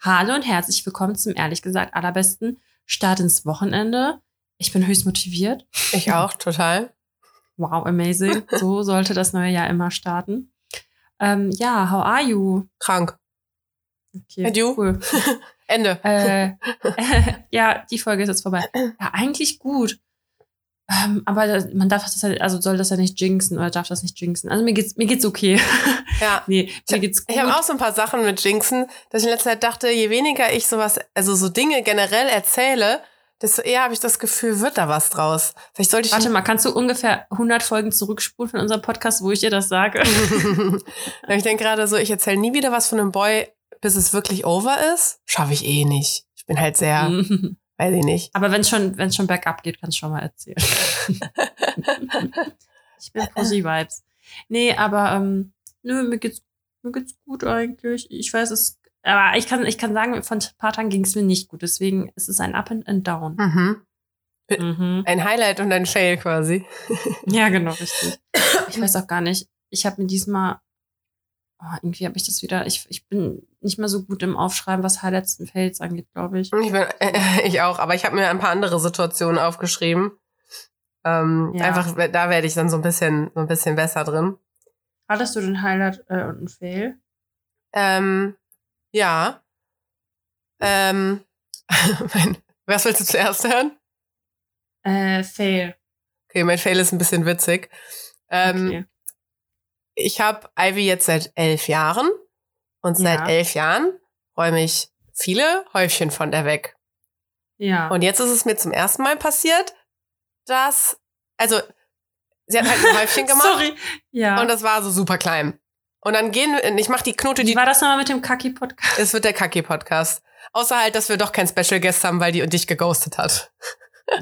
Hallo und herzlich willkommen zum ehrlich gesagt allerbesten Start ins Wochenende. Ich bin höchst motiviert. Ich auch, total. Wow, amazing. So sollte das neue Jahr immer starten. Ähm, ja, how are you? Krank. Okay, And you? cool. Ende. Äh, ja, die Folge ist jetzt vorbei. Ja, eigentlich gut. Ähm, aber man darf das halt, also soll das ja nicht jinxen oder darf das nicht jinxen. Also mir geht's, mir geht's okay. Ja. nee, mir geht's gut. Ich habe auch so ein paar Sachen mit Jinxen, dass ich in letzter Zeit dachte, je weniger ich sowas, also so Dinge generell erzähle, desto eher habe ich das Gefühl, wird da was draus. Vielleicht sollte ich. Warte mal, kannst du ungefähr 100 Folgen zurückspulen von unserem Podcast, wo ich dir das sage? ich denke gerade so, ich erzähle nie wieder was von einem Boy, bis es wirklich over ist. Schaffe ich eh nicht. Ich bin halt sehr, weiß ich nicht. Aber wenn es schon, wenn's schon bergab geht, kannst du schon mal erzählen. ich bin Pussy Vibes. Nee, aber ähm, nö, mir geht's, mir geht's gut eigentlich. Ich weiß es, aber ich kann, ich kann sagen, von ein paar Tagen ging es mir nicht gut. Deswegen ist es ein Up and, and Down. Mhm. Mhm. Ein Highlight und ein Fail quasi. Ja, genau, richtig. Ich weiß auch gar nicht. Ich habe mir diesmal, oh, irgendwie habe ich das wieder, ich, ich bin nicht mehr so gut im Aufschreiben, was Highlights und Fails angeht, glaube ich. Ich, bin, äh, ich auch, aber ich habe mir ein paar andere Situationen aufgeschrieben. Ähm, Ja. Einfach, da werde ich dann so ein bisschen, so ein bisschen besser drin. Hattest du den Highlight äh, und ein Fail? Ähm, ja. Ähm, was willst du zuerst hören? Äh, Fail. Okay, mein Fail ist ein bisschen witzig. Ähm, Okay. Ich habe Ivy jetzt seit elf Jahren und seit Ja. elf Jahren räume ich viele Häufchen von der weg. Ja. Und jetzt ist es mir zum ersten Mal passiert, dass, also, sie hat halt ein Häufchen gemacht Sorry. Ja. und das war so super klein. Und dann gehen, ich mache die Knote, Wie die, war das nochmal mit dem Kaki-Podcast? es wird der Kaki-Podcast. Außer halt, dass wir doch kein Special Guest haben, weil die dich geghostet hat.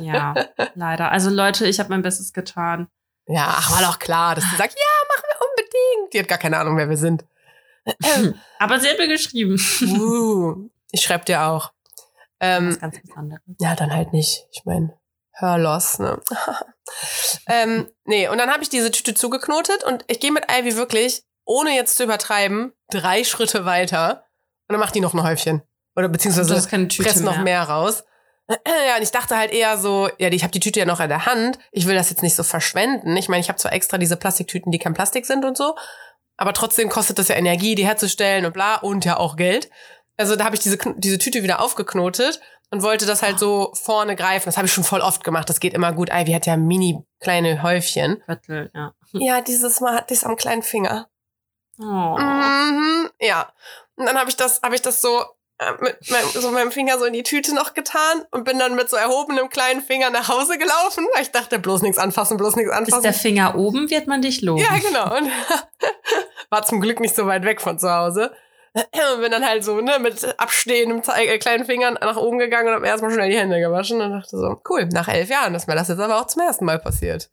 Ja, leider. Also Leute, ich habe mein Bestes getan. Ja, ach, war doch klar, dass sie sagt, ja, wir. Die hat gar keine Ahnung, wer wir sind. Aber sie hat mir geschrieben. uh, ich schreib dir auch. Ähm, Was ganz was anderes. Ja, dann halt nicht. Ich meine, Hörloss, ne? ähm, nee, und dann habe ich diese Tüte zugeknotet und ich gehe mit Ivy wirklich, ohne jetzt zu übertreiben, drei Schritte weiter und dann macht die noch ein Häufchen. Oder beziehungsweise presst noch mehr raus. Ja, und ich dachte halt eher so, ja, ich habe die Tüte ja noch in der Hand. Ich will das jetzt nicht so verschwenden. Ich meine, ich habe zwar extra diese Plastiktüten, die kein Plastik sind und so, aber trotzdem kostet das ja Energie, die herzustellen und bla und ja auch Geld. Also da habe ich diese, diese Tüte wieder aufgeknotet und wollte das halt so vorne greifen. Das habe ich schon voll oft gemacht. Das geht immer gut. Ivy hat ja mini kleine Häufchen. Viertel, ja. Ja, dieses Mal hatte ich es am kleinen Finger. Oh. Mhm, ja. Und dann habe ich das, habe ich das so mit meinem, so meinem Finger so in die Tüte noch getan und bin dann mit so erhobenem kleinen Finger nach Hause gelaufen, weil ich dachte, bloß nichts anfassen, bloß nichts Ist anfassen. der Finger oben, wird man dich loben. ja, genau. Und war zum Glück nicht so weit weg von zu Hause. Und bin dann halt so, ne, mit abstehendem äh, kleinen Fingern nach oben gegangen und hab mir erstmal schnell die Hände gewaschen und dachte so, cool, nach elf Jahren ist mir das jetzt aber auch zum ersten Mal passiert.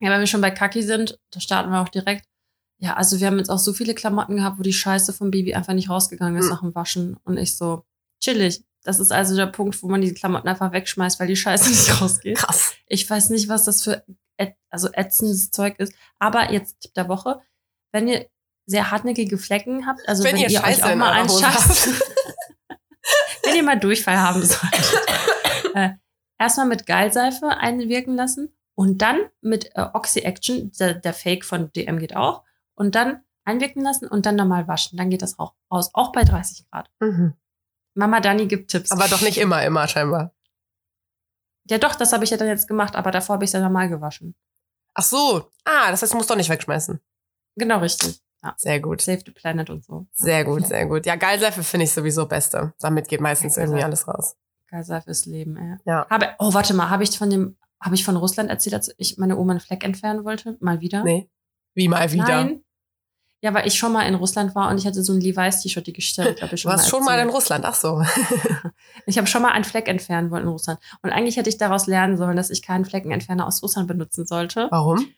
Ja, wenn wir schon bei Kaki sind, da starten wir auch direkt. Ja, also wir haben jetzt auch so viele Klamotten gehabt, wo die Scheiße vom Baby einfach nicht rausgegangen ist Mhm. nach dem Waschen. Und ich so, chillig. Das ist also der Punkt, wo man die Klamotten einfach wegschmeißt, weil die Scheiße nicht rausgeht. Krass. Ich weiß nicht, was das für also ätzendes Zeug ist. Aber jetzt Tipp der Woche, wenn ihr sehr hartnäckige Flecken habt, also wenn, Wenn ihr ihr, euch auch mal einschafft, wenn ihr mal Durchfall haben solltet, äh, erstmal mit Geilseife einwirken lassen und dann mit äh, Oxy Action, der, der Fake von DM geht auch, und dann einwirken lassen und dann nochmal waschen. Dann geht das auch aus, auch bei 30 Grad. Mhm. Mama Dani gibt Tipps. Aber doch nicht immer, immer scheinbar. ja, doch, das habe ich ja dann jetzt gemacht, aber davor habe ich es ja normal gewaschen. Ach so. Ah, das heißt, du musst doch nicht wegschmeißen. Genau richtig. Ja. Sehr gut. Save the Planet und so. Sehr gut, sehr gut. Ja, Geilseife finde ich sowieso beste. Damit geht meistens Ja, irgendwie Geilseife. alles raus. Geilseife ist Leben, ey. Ja. Habe, oh, warte mal, habe ich von dem, habe ich von Russland erzählt, als ich meine Oma einen Fleck entfernen wollte? Mal wieder? Nee. Wie mal wieder. Nein. Ja, weil ich schon mal in Russland war und ich hatte so ein Levi's-T-Shirt, die Geschichte, glaube ich, Du schon warst schon mal in. Russland, ach so. Ich habe schon mal einen Fleck entfernen wollen in Russland. Und eigentlich hätte ich daraus lernen sollen, dass ich keinen Fleckenentferner aus Russland benutzen sollte. Warum?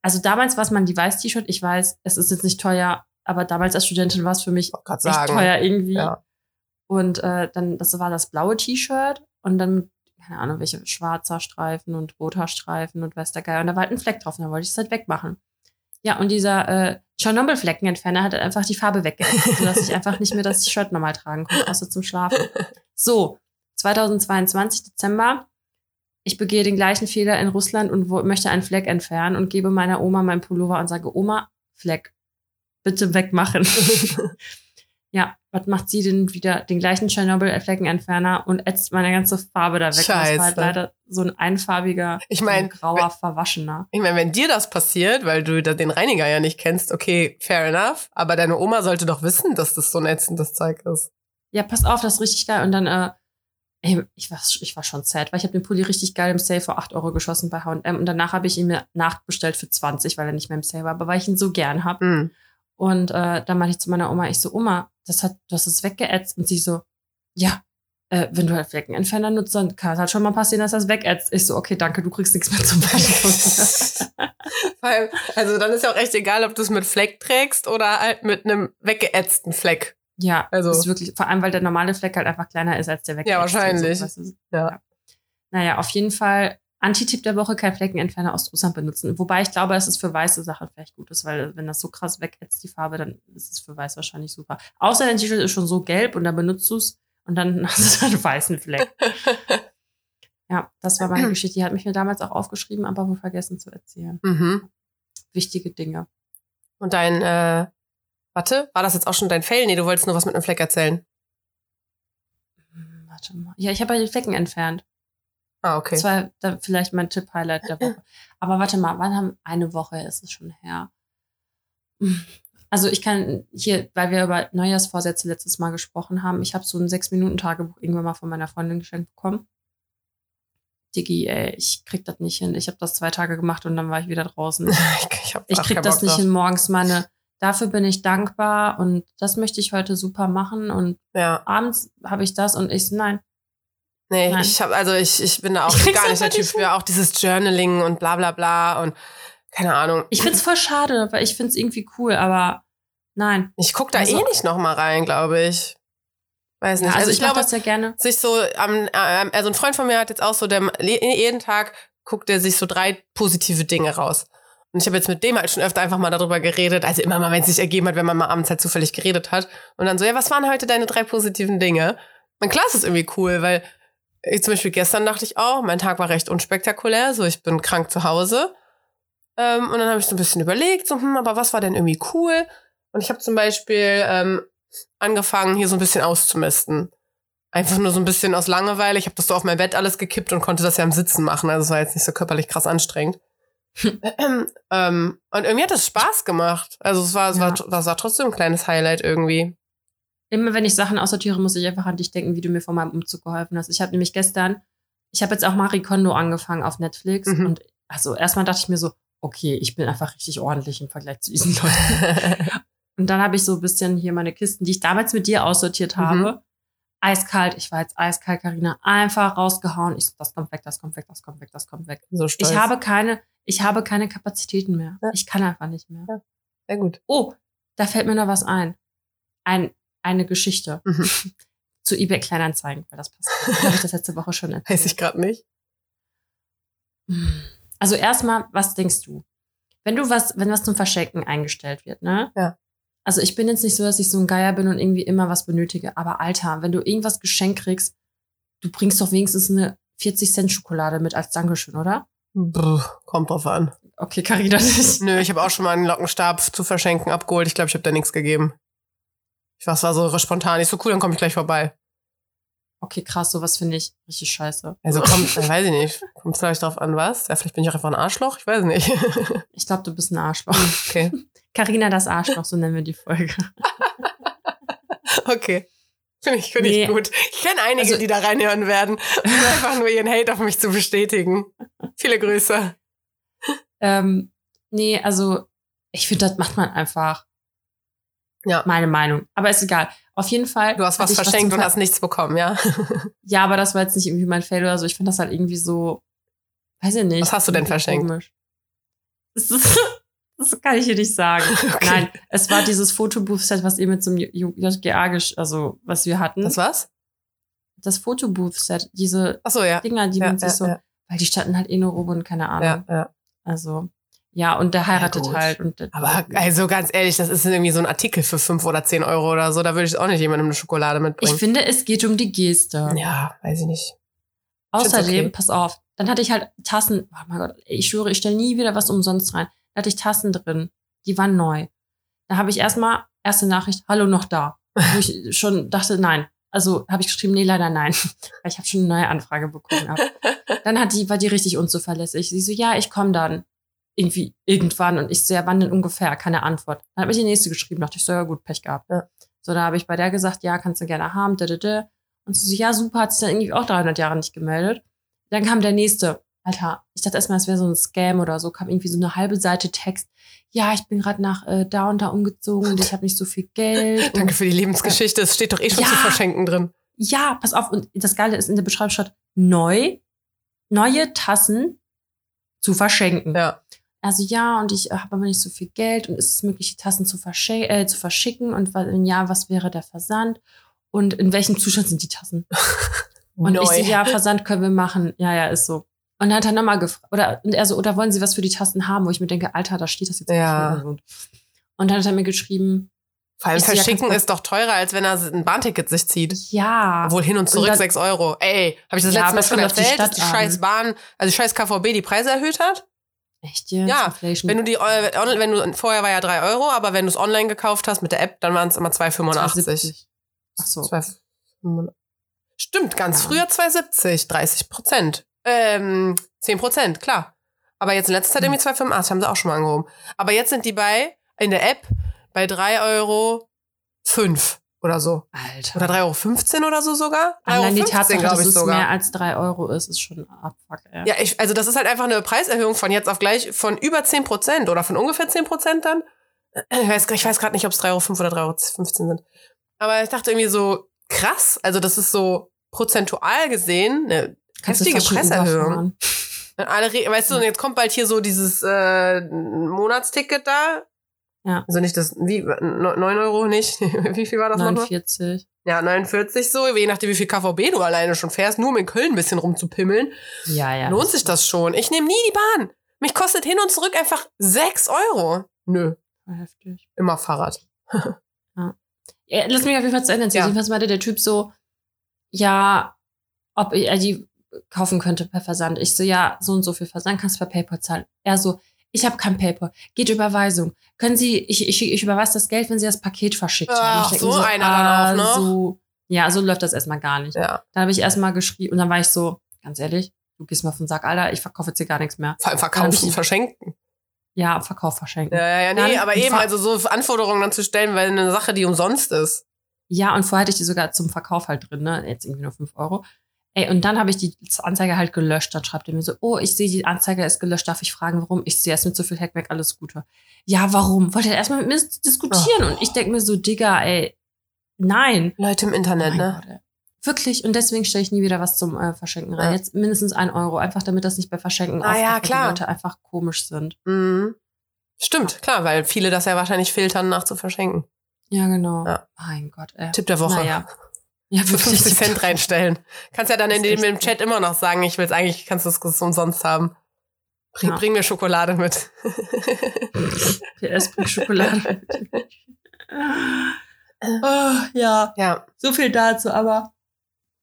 Also damals war es mein Levi's-T-Shirt. Ich weiß, es ist jetzt nicht teuer, aber damals als Studentin war es für mich echt sagen. teuer irgendwie. Ja. Und äh, dann, das war das blaue T-Shirt und dann keine Ahnung, welche schwarzer Streifen und roter Streifen und weiß der Geier. Und da war halt ein Fleck drauf und dann wollte ich es halt wegmachen. Ja, und dieser äh, Tschernobyl-Fleckenentferner hat einfach die Farbe weggeätzt, sodass ich einfach nicht mehr das Shirt normal tragen konnte, außer zum Schlafen. So, 2022 Dezember. Ich begehe den gleichen Fehler in Russland und wo, möchte einen Fleck entfernen und gebe meiner Oma meinen Pullover und sage, Oma, Fleck, bitte wegmachen. ja, was macht sie denn wieder? Den gleichen Tschernobyl-Fleckenentferner und ätzt meine ganze Farbe da weg. Scheiße. Das war halt leider so ein einfarbiger, Ich mein, so ein grauer, verwaschener. Ich meine, wenn dir das passiert, weil du den Reiniger ja nicht kennst, okay, fair enough. Aber deine Oma sollte doch wissen, dass das so ein ätzendes Zeug ist. Ja, pass auf, das ist richtig geil. Und dann, äh, ey, ich war, ich war schon sad, weil ich habe den Pulli richtig geil im Sale für 8 Euro geschossen bei H&M und danach habe ich ihn mir nachbestellt für 20, weil er nicht mehr im Sale war, aber weil ich ihn so gern hab. Hm. Und äh, dann meinte ich zu meiner Oma, ich so, Oma, das hat, das ist weggeätzt. Und sie so, ja, äh, wenn du halt Fleckenentferner nutzt, dann kann es halt schon mal passieren, dass das wegätzt. Ich so, okay, danke, du kriegst nichts mehr zum Waschen. Allem, also dann ist ja auch echt egal, ob du es mit Fleck trägst oder halt mit einem weggeätzten Fleck. ja, Also- ist wirklich, vor allem, weil der normale Fleck halt einfach kleiner ist als der weggeätzte. Ja, wahrscheinlich. So, weißt du, Ja. Naja, auf jeden Fall Anti-Tipp der Woche, kein Fleckenentferner aus Russland benutzen. Wobei ich glaube, dass es für weiße Sachen vielleicht gut ist, weil wenn das so krass wegätzt, die Farbe, dann ist es für weiß wahrscheinlich super. Außer dein T-Shirt ist schon so gelb und dann benutzt du es und dann hast du einen weißen Fleck. Ja, das war meine Geschichte. Die hat mich mir damals auch aufgeschrieben, aber wohl vergessen zu erzählen. Mhm. Wichtige Dinge. Und dein, äh, warte, war das jetzt auch schon dein Fail? Nee, du wolltest nur was mit einem Fleck erzählen. Hm, Warte mal. Ja, ich habe ja die Flecken entfernt. Ah, okay. Das war dann vielleicht mein Tipp-Highlight der Woche. Aber warte mal, wann haben eine Woche ist es schon her? Also ich kann hier, weil wir über Neujahrsvorsätze letztes Mal gesprochen haben, ich habe so ein Sechs-Minuten-Tagebuch irgendwann mal von meiner Freundin geschenkt bekommen. Digi, ey, ich krieg das nicht hin. Ich habe das zwei Tage gemacht und dann war ich wieder draußen. Ich, hab Ich krieg das nicht hin, morgens meine. Dafür bin ich dankbar und das möchte ich heute super machen und Ja. abends habe ich das und ich so, nein. Nee, Nein. ich habe also ich, ich bin da auch Ich gar nicht der Typ für auch dieses Journaling und bla bla bla und keine Ahnung. Ich find's voll schade, weil ich find's irgendwie cool, aber nein. Ich guck da Also- eh nicht noch mal rein, glaube ich. Weiß nicht. Ja, also, ich, glaube, glaube das ja gerne. sich so am, also ein Freund von mir hat jetzt auch so, der jeden Tag guckt er sich so drei positive Dinge raus. Und ich habe jetzt mit dem halt schon öfter einfach mal darüber geredet, also immer mal, wenn es sich ergeben hat, wenn man mal abends halt zufällig geredet hat. Und dann so, ja, was waren heute deine drei positiven Dinge? Und klar ist es irgendwie cool, weil ich, zum Beispiel gestern dachte ich auch, mein Tag war recht unspektakulär, so ich bin krank zu Hause. Ähm, und dann habe ich so ein bisschen überlegt, so, hm, aber was war denn irgendwie cool? Und ich habe zum Beispiel ähm, angefangen, hier so ein bisschen auszumisten. Einfach nur so ein bisschen aus Langeweile. Ich habe das so auf mein Bett alles gekippt und konnte das ja im Sitzen machen. Also es war jetzt nicht so körperlich krass anstrengend. ähm, und irgendwie hat das Spaß gemacht. Also es war, es war, Ja. das war trotzdem ein kleines Highlight irgendwie. Immer wenn ich Sachen aussortiere, muss ich einfach an dich denken, wie du mir vor meinem Umzug geholfen hast. Ich habe nämlich gestern, ich habe jetzt auch Marie Kondo angefangen auf Netflix Mhm. und also erstmal dachte ich mir so, okay, ich bin einfach richtig ordentlich im Vergleich zu diesen Leuten. Und dann habe ich so ein bisschen hier meine Kisten, die ich damals mit dir aussortiert Mhm. habe. Eiskalt, ich war jetzt eiskalt, Karina, einfach rausgehauen. Ich so, das kommt weg, das kommt weg, das kommt weg, das kommt weg. so stolz. Ich habe keine, ich habe keine Kapazitäten mehr. Ja. Ich kann einfach nicht mehr. Ja. Sehr gut. Oh, da fällt mir noch was ein. Ein, eine Geschichte Mhm. zu eBay Kleinanzeigen, weil das passt. Habe ich das letzte Woche schon erzählt. Weiß ich gerade nicht. Also erstmal, was denkst du? Wenn du was, wenn was zum Verschenken eingestellt wird, ne? Ja. Also ich bin jetzt nicht so, dass ich so ein Geier bin und irgendwie immer was benötige. Aber Alter, wenn du irgendwas geschenkt kriegst, du bringst doch wenigstens eine 40 Cent Schokolade mit als Dankeschön, oder? Brr, kommt drauf an. Okay, Carina. Nö, ich habe auch schon mal einen Lockenstab zu verschenken abgeholt. Ich glaube, ich habe da nichts gegeben. Ich war, es war so spontan. Ich so cool, dann komme ich gleich vorbei. Okay, krass, sowas finde ich richtig scheiße. Also kommt, äh, weiß ich nicht. Kommt vielleicht drauf an, was? Ja, vielleicht bin ich auch einfach ein Arschloch. Ich weiß nicht. Ich glaube, du bist ein Arschloch. okay. Carina das Arschloch, so nennen wir die Folge. Okay. Finde ich, find Nee. ich gut. Ich kenne einige, Also- die da reinhören werden, um einfach nur ihren Hate auf mich zu bestätigen. Viele Grüße. Ähm, nee, also ich finde, das macht man einfach. Ja. Meine Meinung. Aber ist egal. Auf jeden Fall. Du hast was verschenkt zum und hast nichts bekommen, ja? Ja, aber das war jetzt nicht irgendwie mein Fail oder so. Ich finde das halt irgendwie so, weiß ich nicht. Was hast du denn verschenkt? Komisch. Das, ist, das kann ich hier nicht sagen. Okay. Nein, es war dieses Fotobooth-Set, was ihr mit zum J- JGA, also was wir hatten. Das was? das Fotobooth-Set, diese so, ja. Dinger, die ja, man sich ja, so, weil die standen halt eh nur rum und keine Ahnung. ja, ja. Also, Ja, und der heiratet gut. halt. Und Aber also ganz ehrlich, das ist irgendwie so ein Artikel für fünf oder zehn Euro oder so. Da würde ich auch nicht jemandem eine Schokolade ich mitbringen. finde, es geht um die Geste. ja, weiß ich nicht. Außerdem, okay. pass auf, dann hatte ich halt Tassen, oh mein Gott, ich schwöre, ich stelle nie wieder was umsonst rein. Da hatte ich Tassen drin, die waren neu. Da habe ich erstmal, erste Nachricht, hallo noch da. Wo ich schon dachte, nein. Also habe ich geschrieben, nee, leider nein. Weil ich habe schon eine neue Anfrage bekommen. Dann hat die, war die richtig unzuverlässig. Sie so, ja, ich komme dann. Irgendwie, irgendwann. Und ich so, ja, wann denn ungefähr? Keine Antwort. Dann habe ich die nächste geschrieben, dachte ich so, ja gut, Pech gehabt. Ja. So, da habe ich bei der gesagt, ja, kannst du gerne haben, da, da, da. Und sie so, ja, super, hat sich dann irgendwie auch 300 Jahre nicht gemeldet. Dann kam der nächste. Alter, ich dachte erstmal, es wäre so ein Scam oder so. Kam irgendwie so eine halbe Seite Text. Ja, ich bin gerade nach äh, da und da umgezogen und ich habe nicht so viel Geld. Danke für die Lebensgeschichte. Es steht doch eh schon Ja. zu verschenken drin. ja, pass auf. Und das Geile ist in der Beschreibung statt neu, neue Tassen zu verschenken. Ja. Also ja, und ich habe aber nicht so viel Geld und ist es möglich, die Tassen zu, äh, zu verschicken und wenn ja, was wäre der Versand und in welchem Zustand sind die Tassen? Und Neu. ich so, ja, Versand können wir machen. Ja, ja, ist so. Und dann hat er nochmal gefragt, oder, und er so, oder wollen Sie was für die Tassen haben? Wo ich mir denke, Alter, da steht das jetzt Ja. Und und dann hat er mir geschrieben, Vor allem ja, verschicken ist doch teurer, als wenn er ein Bahnticket sich zieht. ja. Obwohl hin und zurück dann- sechs Euro. Ey, habe ich das Ja, letzte Mal schon erzählt, dass die scheiß Bahn, also die scheiß KVB die Preise erhöht hat? Echt jetzt? Ja, Inflation. Wenn du die, äh, wenn du, vorher war ja drei Euro, aber wenn du es online gekauft hast mit der App, dann waren es immer 2,85. 2,70. Ach so. 2,85. Stimmt, ganz Ja. früher 2,70, 30 Prozent. Ähm, 10 Prozent, klar. Aber jetzt in letzter Zeit Hm. irgendwie 2,85, haben sie auch schon mal angehoben. Aber jetzt sind die bei, in der App, bei 3 Euro 5 oder so. Alter. Oder 3,15 Euro oder so sogar? 3,15 Allein die Tatsache, dass glaube ich es sogar. mehr als drei Euro ist, ist schon abfuck, ey. Ja, ich, also das ist halt einfach eine Preiserhöhung von jetzt auf gleich von über 10 Prozent oder von ungefähr 10 Prozent dann. Ich weiß, ich weiß gerade nicht, ob es 3,05 Euro oder 3,15 Euro sind. Aber ich dachte irgendwie so, krass, also das ist so prozentual gesehen eine Kannst du heftige Preiserhöhung. alle, weißt du, und jetzt kommt bald hier so dieses äh, Monatsticket da. Ja. Also nicht das, wie, 9 Euro nicht? wie viel war das nochmal? 49. Ja, 49 so, je nachdem, wie viel KVB du alleine schon fährst, nur um in Köln ein bisschen rumzupimmeln. Ja, ja. lohnt sich das schon. Ich nehme nie die Bahn. Mich kostet hin und zurück einfach 6 Euro. Nö, Heftig. immer Fahrrad. Ja, lass mich auf jeden Fall zu Ende erzählen. Ja. Jedenfalls meinte der Typ so, ja, ob er die kaufen könnte per Versand. Ich so, ja, so und so viel Versand kannst du per PayPal zahlen. Er so, ich habe kein PayPal. Geht Überweisung. Können Sie, ich, ich, ich überweise das Geld, wenn Sie das Paket verschickt haben. Ach, so mir einer dann auch noch? So, ja, so läuft das erstmal gar nicht. Ja. Dann habe ich erstmal geschrieben und dann war ich so, ganz ehrlich, du gehst mal auf den Sack, Alter, ich verkaufe jetzt hier gar nichts mehr. Hab verkaufen, ich- verschenken. Ja, Verkauf verschenken. Ja, ja, ja, nee, Dann- aber eben, Ver- also so Anforderungen dann zu stellen, weil eine Sache, die umsonst ist. Ja, und vorher hatte ich die sogar zum Verkauf halt drin, ne? Jetzt irgendwie nur 5 Euro. Ey, und dann habe ich die Anzeige halt gelöscht. Dann schreibt er mir so, oh, ich sehe, die Anzeige ist gelöscht. Darf ich fragen, warum? Ich sehe erst mit so viel Hackback alles Gute. Ja, warum? Wollte er erstmal mit mir diskutieren. Und ich denke mir so, Digga, ey, nein. Leute im Internet, Mein ne? Gott. Wirklich. Und deswegen stelle ich nie wieder was zum äh, Verschenken rein. Ja. Jetzt mindestens ein Euro. Einfach damit das nicht bei Verschenken Ah, ja, klar. die Leute einfach komisch sind. Mhm. Stimmt, klar, weil viele das ja wahrscheinlich filtern, nach zu verschenken. Ja, genau. Ja. Mein Gott, ey. Tipp der Woche. Naja. Ja, Für wirklich. 50 Cent reinstellen. Kannst ja dann in dem, im Chat immer noch sagen, ich will es eigentlich, kannst du es umsonst haben. Bring, Ja. bring mir Schokolade mit. PS bringt Schokolade. oh, ja, ja. so viel dazu, aber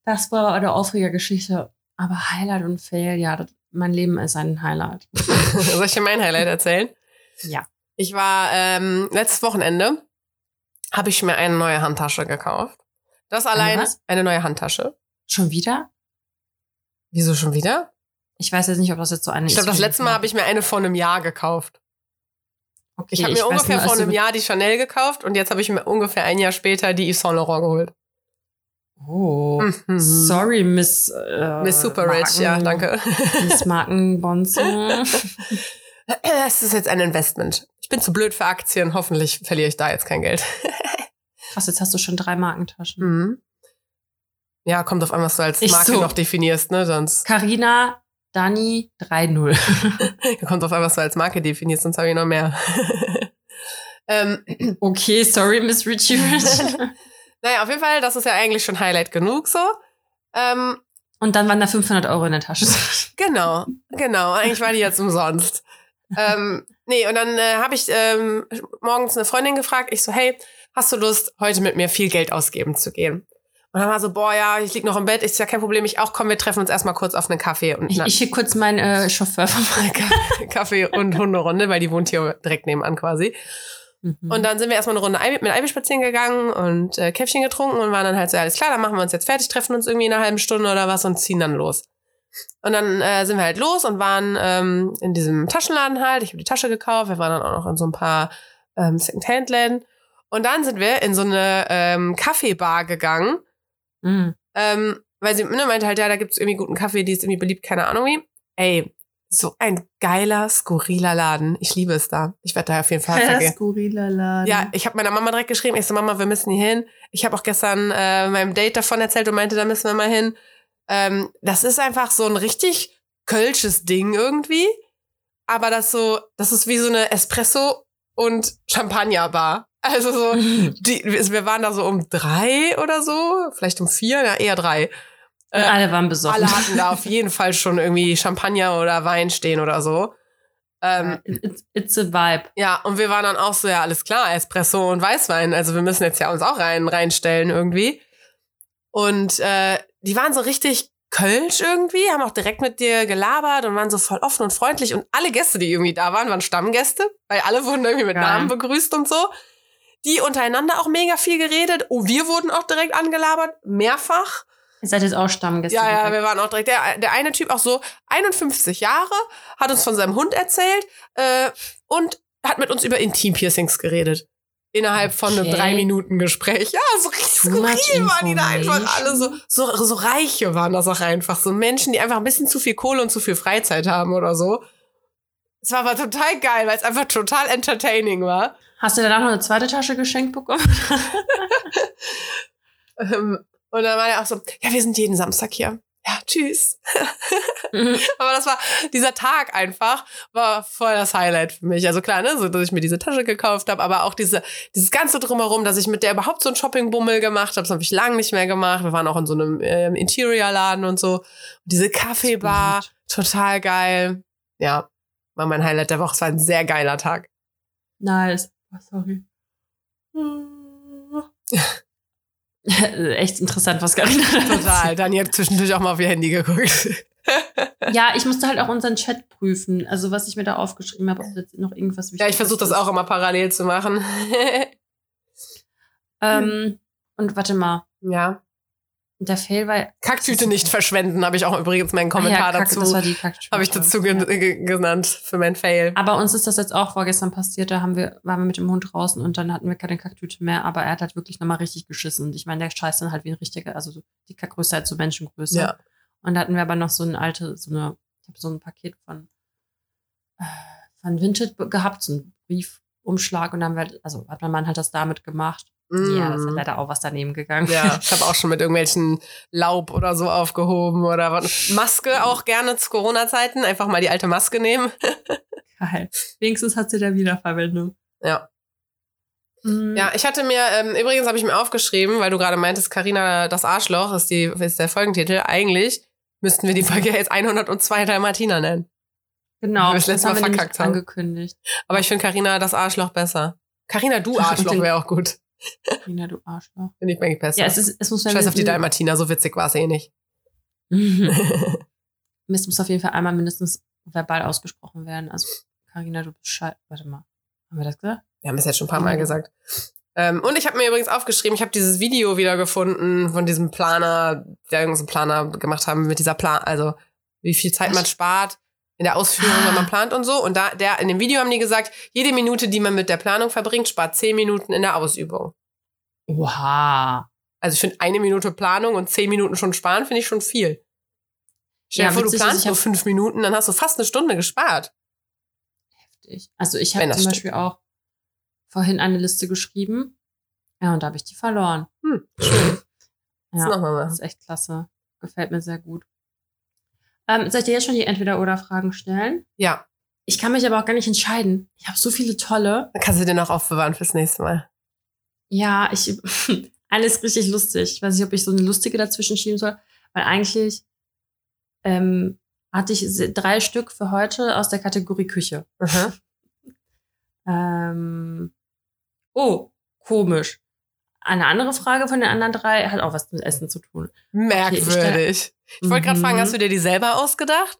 das war eine Aufregergeschichte. Aber Highlight und Fail, ja, das, mein Leben ist ein Highlight. Soll ich dir mein Highlight erzählen? Ja. Ich war ähm, letztes Wochenende, habe ich mir eine neue Handtasche gekauft. Das allein was? eine neue Handtasche. Schon wieder? Wieso schon wieder? Ich weiß jetzt nicht, ob das jetzt so eine Ich glaube, das letzte Mal habe ich mir eine vor einem Jahr gekauft. okay, Ich habe mir weiß ungefähr nur, vor einem Jahr die Chanel gekauft und jetzt habe ich mir ungefähr ein Jahr später die Yves Saint Laurent geholt. Oh, Mhm. sorry, Miss. Äh, Miss Super Rich, ja, danke. Miss Markenbonze. Es ist jetzt ein Investment. Ich bin zu blöd für Aktien. Hoffentlich verliere ich da jetzt kein Geld. Krass, jetzt hast du schon drei Markentaschen. Mhm. Ja, kommt auf einmal, was du als Ich Marke so. noch definierst, ne? Sonst Carina, Dani, 3-0. kommt auf einmal, was du als Marke definierst, sonst habe ich noch mehr. ähm, okay, sorry, Miss Richie Rich. naja, auf jeden Fall, das ist ja eigentlich schon Highlight genug so. Ähm, Und dann waren da 500 Euro in der Tasche. genau, genau. Eigentlich war die jetzt umsonst. ähm, Nee, und dann äh, habe ich ähm, morgens eine Freundin gefragt. Ich so, hey, hast du Lust, heute mit mir viel Geld ausgeben zu gehen? Und dann war so, boah, ja, ich lieg noch im Bett. Ich so, ja, kein Problem. Ich auch, komm, wir treffen uns erstmal kurz auf einen Kaffee. Und Ich, ich schicke kurz meinen äh, Chauffeur vorbei. Kaffee und Hunderunde, weil die wohnt hier direkt nebenan quasi. Mhm. Und dann sind wir erstmal eine Runde mit Ivy spazieren gegangen und äh, Käffchen getrunken und waren dann halt so, ja, alles klar, dann machen wir uns jetzt fertig, treffen uns irgendwie in einer halben Stunde oder was und ziehen dann los. Und dann äh, sind wir halt los und waren ähm, in diesem Taschenladen halt. Ich habe die Tasche gekauft. Wir waren dann auch noch in so ein paar ähm, Second-Hand-Läden. Und dann sind wir in so eine ähm, Kaffeebar gegangen. Mhm. Ähm, weil sie ne, meinte halt, ja, da gibt's irgendwie guten Kaffee, die ist irgendwie beliebt, keine Ahnung wie. Ey, so ein geiler, skurriler Laden. Ich liebe es da. Ich werde da auf jeden Fall vergehen. Skurriler Laden. Ja, ich habe meiner Mama direkt geschrieben, ich so, Mama, wir müssen hier hin. Ich habe auch gestern äh, meinem Date davon erzählt und meinte, da müssen wir mal hin. Ähm, das ist einfach so ein richtig kölsches Ding irgendwie. Aber das so, das ist wie so eine Espresso- und Champagnerbar. Also so, die, wir waren da so um drei oder so, vielleicht um vier, ja, eher drei. Und alle waren besoffen. Alle hatten da auf jeden Fall schon irgendwie Champagner oder Wein stehen oder so. Ähm, It's, it's a vibe. ja, und wir waren dann auch so, ja, alles klar, Espresso und Weißwein. Also wir müssen jetzt ja uns auch rein reinstellen irgendwie. Und äh, die waren so richtig Kölsch irgendwie, haben auch direkt mit dir gelabert und waren so voll offen und freundlich. Und alle Gäste, die irgendwie da waren, waren Stammgäste, weil alle wurden irgendwie mit Geil. Namen begrüßt und so. Die untereinander auch mega viel geredet. Oh, wir wurden auch direkt angelabert, mehrfach. Ihr seid jetzt auch Stammgäste. Ja, ja, wir waren auch direkt. Der, der eine Typ auch so 51 Jahre, hat uns von seinem Hund erzählt äh, und hat mit uns über Intimpiercings geredet. Innerhalb von einem Okay. drei Minuten Gespräch. Ja, so richtig Too skurril waren die da einfach alle so, so, so reiche waren das auch einfach. So Menschen, die einfach ein bisschen zu viel Kohle und zu viel Freizeit haben oder so. Es war aber total geil, weil es einfach total entertaining war. Hast du danach noch eine zweite Tasche geschenkt bekommen? Ähm, und dann war er auch so, ja, wir sind jeden Samstag hier. Ja, tschüss. Aber das war, dieser Tag einfach war voll das Highlight für mich. Also klar, ne, so, dass ich mir diese Tasche gekauft habe, aber auch diese, dieses ganze Drumherum, dass ich mit der überhaupt so einen Shoppingbummel gemacht habe, das habe ich lange nicht mehr gemacht. Wir waren auch in so einem ähm, Interior-Laden und so. Und diese Kaffeebar, total geil. Ja, war mein Highlight der Woche. Es war ein sehr geiler Tag. nice. Oh, sorry. Echt interessant, was Carina da Total. Dani hat zwischendurch auch mal auf ihr Handy geguckt. Ja, ich musste halt auch unseren Chat prüfen. Also, was ich mir da aufgeschrieben habe, ob jetzt noch irgendwas Ja, ich versuche das auch immer parallel zu machen. Ähm, und warte mal. ja. Der Fail war. Kacktüte nicht verschwenden, habe ich auch übrigens meinen Kommentar Ah ja, Kacke, dazu. Das war die Kacktüte. Habe ich dazu ge ge genannt für mein Fail. Aber uns ist das jetzt auch vorgestern passiert. Da haben wir, waren wir mit dem Hund draußen und dann hatten wir keine Kacktüte mehr. Aber er hat halt wirklich nochmal richtig geschissen. Und ich meine, der scheißt dann halt wie ein richtiger, also so die Kackgröße halt so Menschengröße. Ja. Und da hatten wir aber noch so ein alte, so eine, ich habe so ein Paket von, äh, von Vinted gehabt, so ein Briefumschlag. Und dann haben wir, halt- also hat mein Mann halt das damit gemacht. Ja, ist halt Mm. leider auch was daneben gegangen. Ja, ich habe auch schon mit irgendwelchen Laub oder so aufgehoben oder was. Maske auch gerne zu Corona-Zeiten. Einfach mal die alte Maske nehmen. Geil. Wenigstens hat sie da Wiederverwendung. Ja. Mhm. Ja, ich hatte mir, ähm, übrigens habe ich mir aufgeschrieben, weil du gerade meintest, Karina das Arschloch ist, die, ist der Folgentitel. Eigentlich müssten wir die Folge jetzt 102 Dalmatiner nennen. Genau, das letzte Mal haben wir verkackt haben. angekündigt. Aber ich finde Karina das Arschloch besser. Karina, du Arschloch wäre auch gut. Nina, du Arschloch. Finde ich eigentlich besser. Ja, es, ist, es muss Scheiß auf die Dalmatiner, so witzig war es eh nicht. Mist muss auf jeden Fall einmal mindestens verbal ausgesprochen werden. Also, Karina, du bist scheiße. Warte mal. Haben wir das gesagt? Wir haben es jetzt schon ein paar Mal Ja. gesagt. Ähm, und ich habe mir übrigens aufgeschrieben, ich habe dieses Video wieder gefunden von diesem Planer, der irgendeinen Planer gemacht haben mit dieser Plan, also wie viel Zeit man spart in der Ausführung, wenn man plant und so. Und da, der, in dem Video haben die gesagt, jede Minute, die man mit der Planung verbringt, spart zehn Minuten in der Ausübung. Oha. Also ich finde eine Minute Planung und zehn Minuten schon sparen, finde ich schon viel. Stell dir Ja, vor, du planst nur fünf Minuten, dann hast du fast eine Stunde gespart. Heftig. Also, ich habe das zum stimmt. Beispiel auch vorhin eine Liste geschrieben. Ja, und da habe ich die verloren. Hm, schön. Das Ja, das machen. ist echt klasse. Gefällt mir sehr gut. Ähm, soll ich dir jetzt schon die Entweder-Oder-Fragen stellen? Ja, Ich kann mich aber auch gar nicht entscheiden. Ich habe so viele tolle. dann kannst du dir noch aufbewahren fürs nächste Mal. Ja, ich. Alles richtig lustig. Ich weiß nicht, ob ich so eine lustige dazwischen schieben soll, weil eigentlich ähm, hatte ich drei Stück für heute aus der Kategorie Küche. Aha. Ähm, oh, komisch. Eine andere Frage von den anderen drei hat auch was mit Essen zu tun. Merkwürdig. ich ich wollte gerade fragen, Mhm. hast du dir die selber ausgedacht?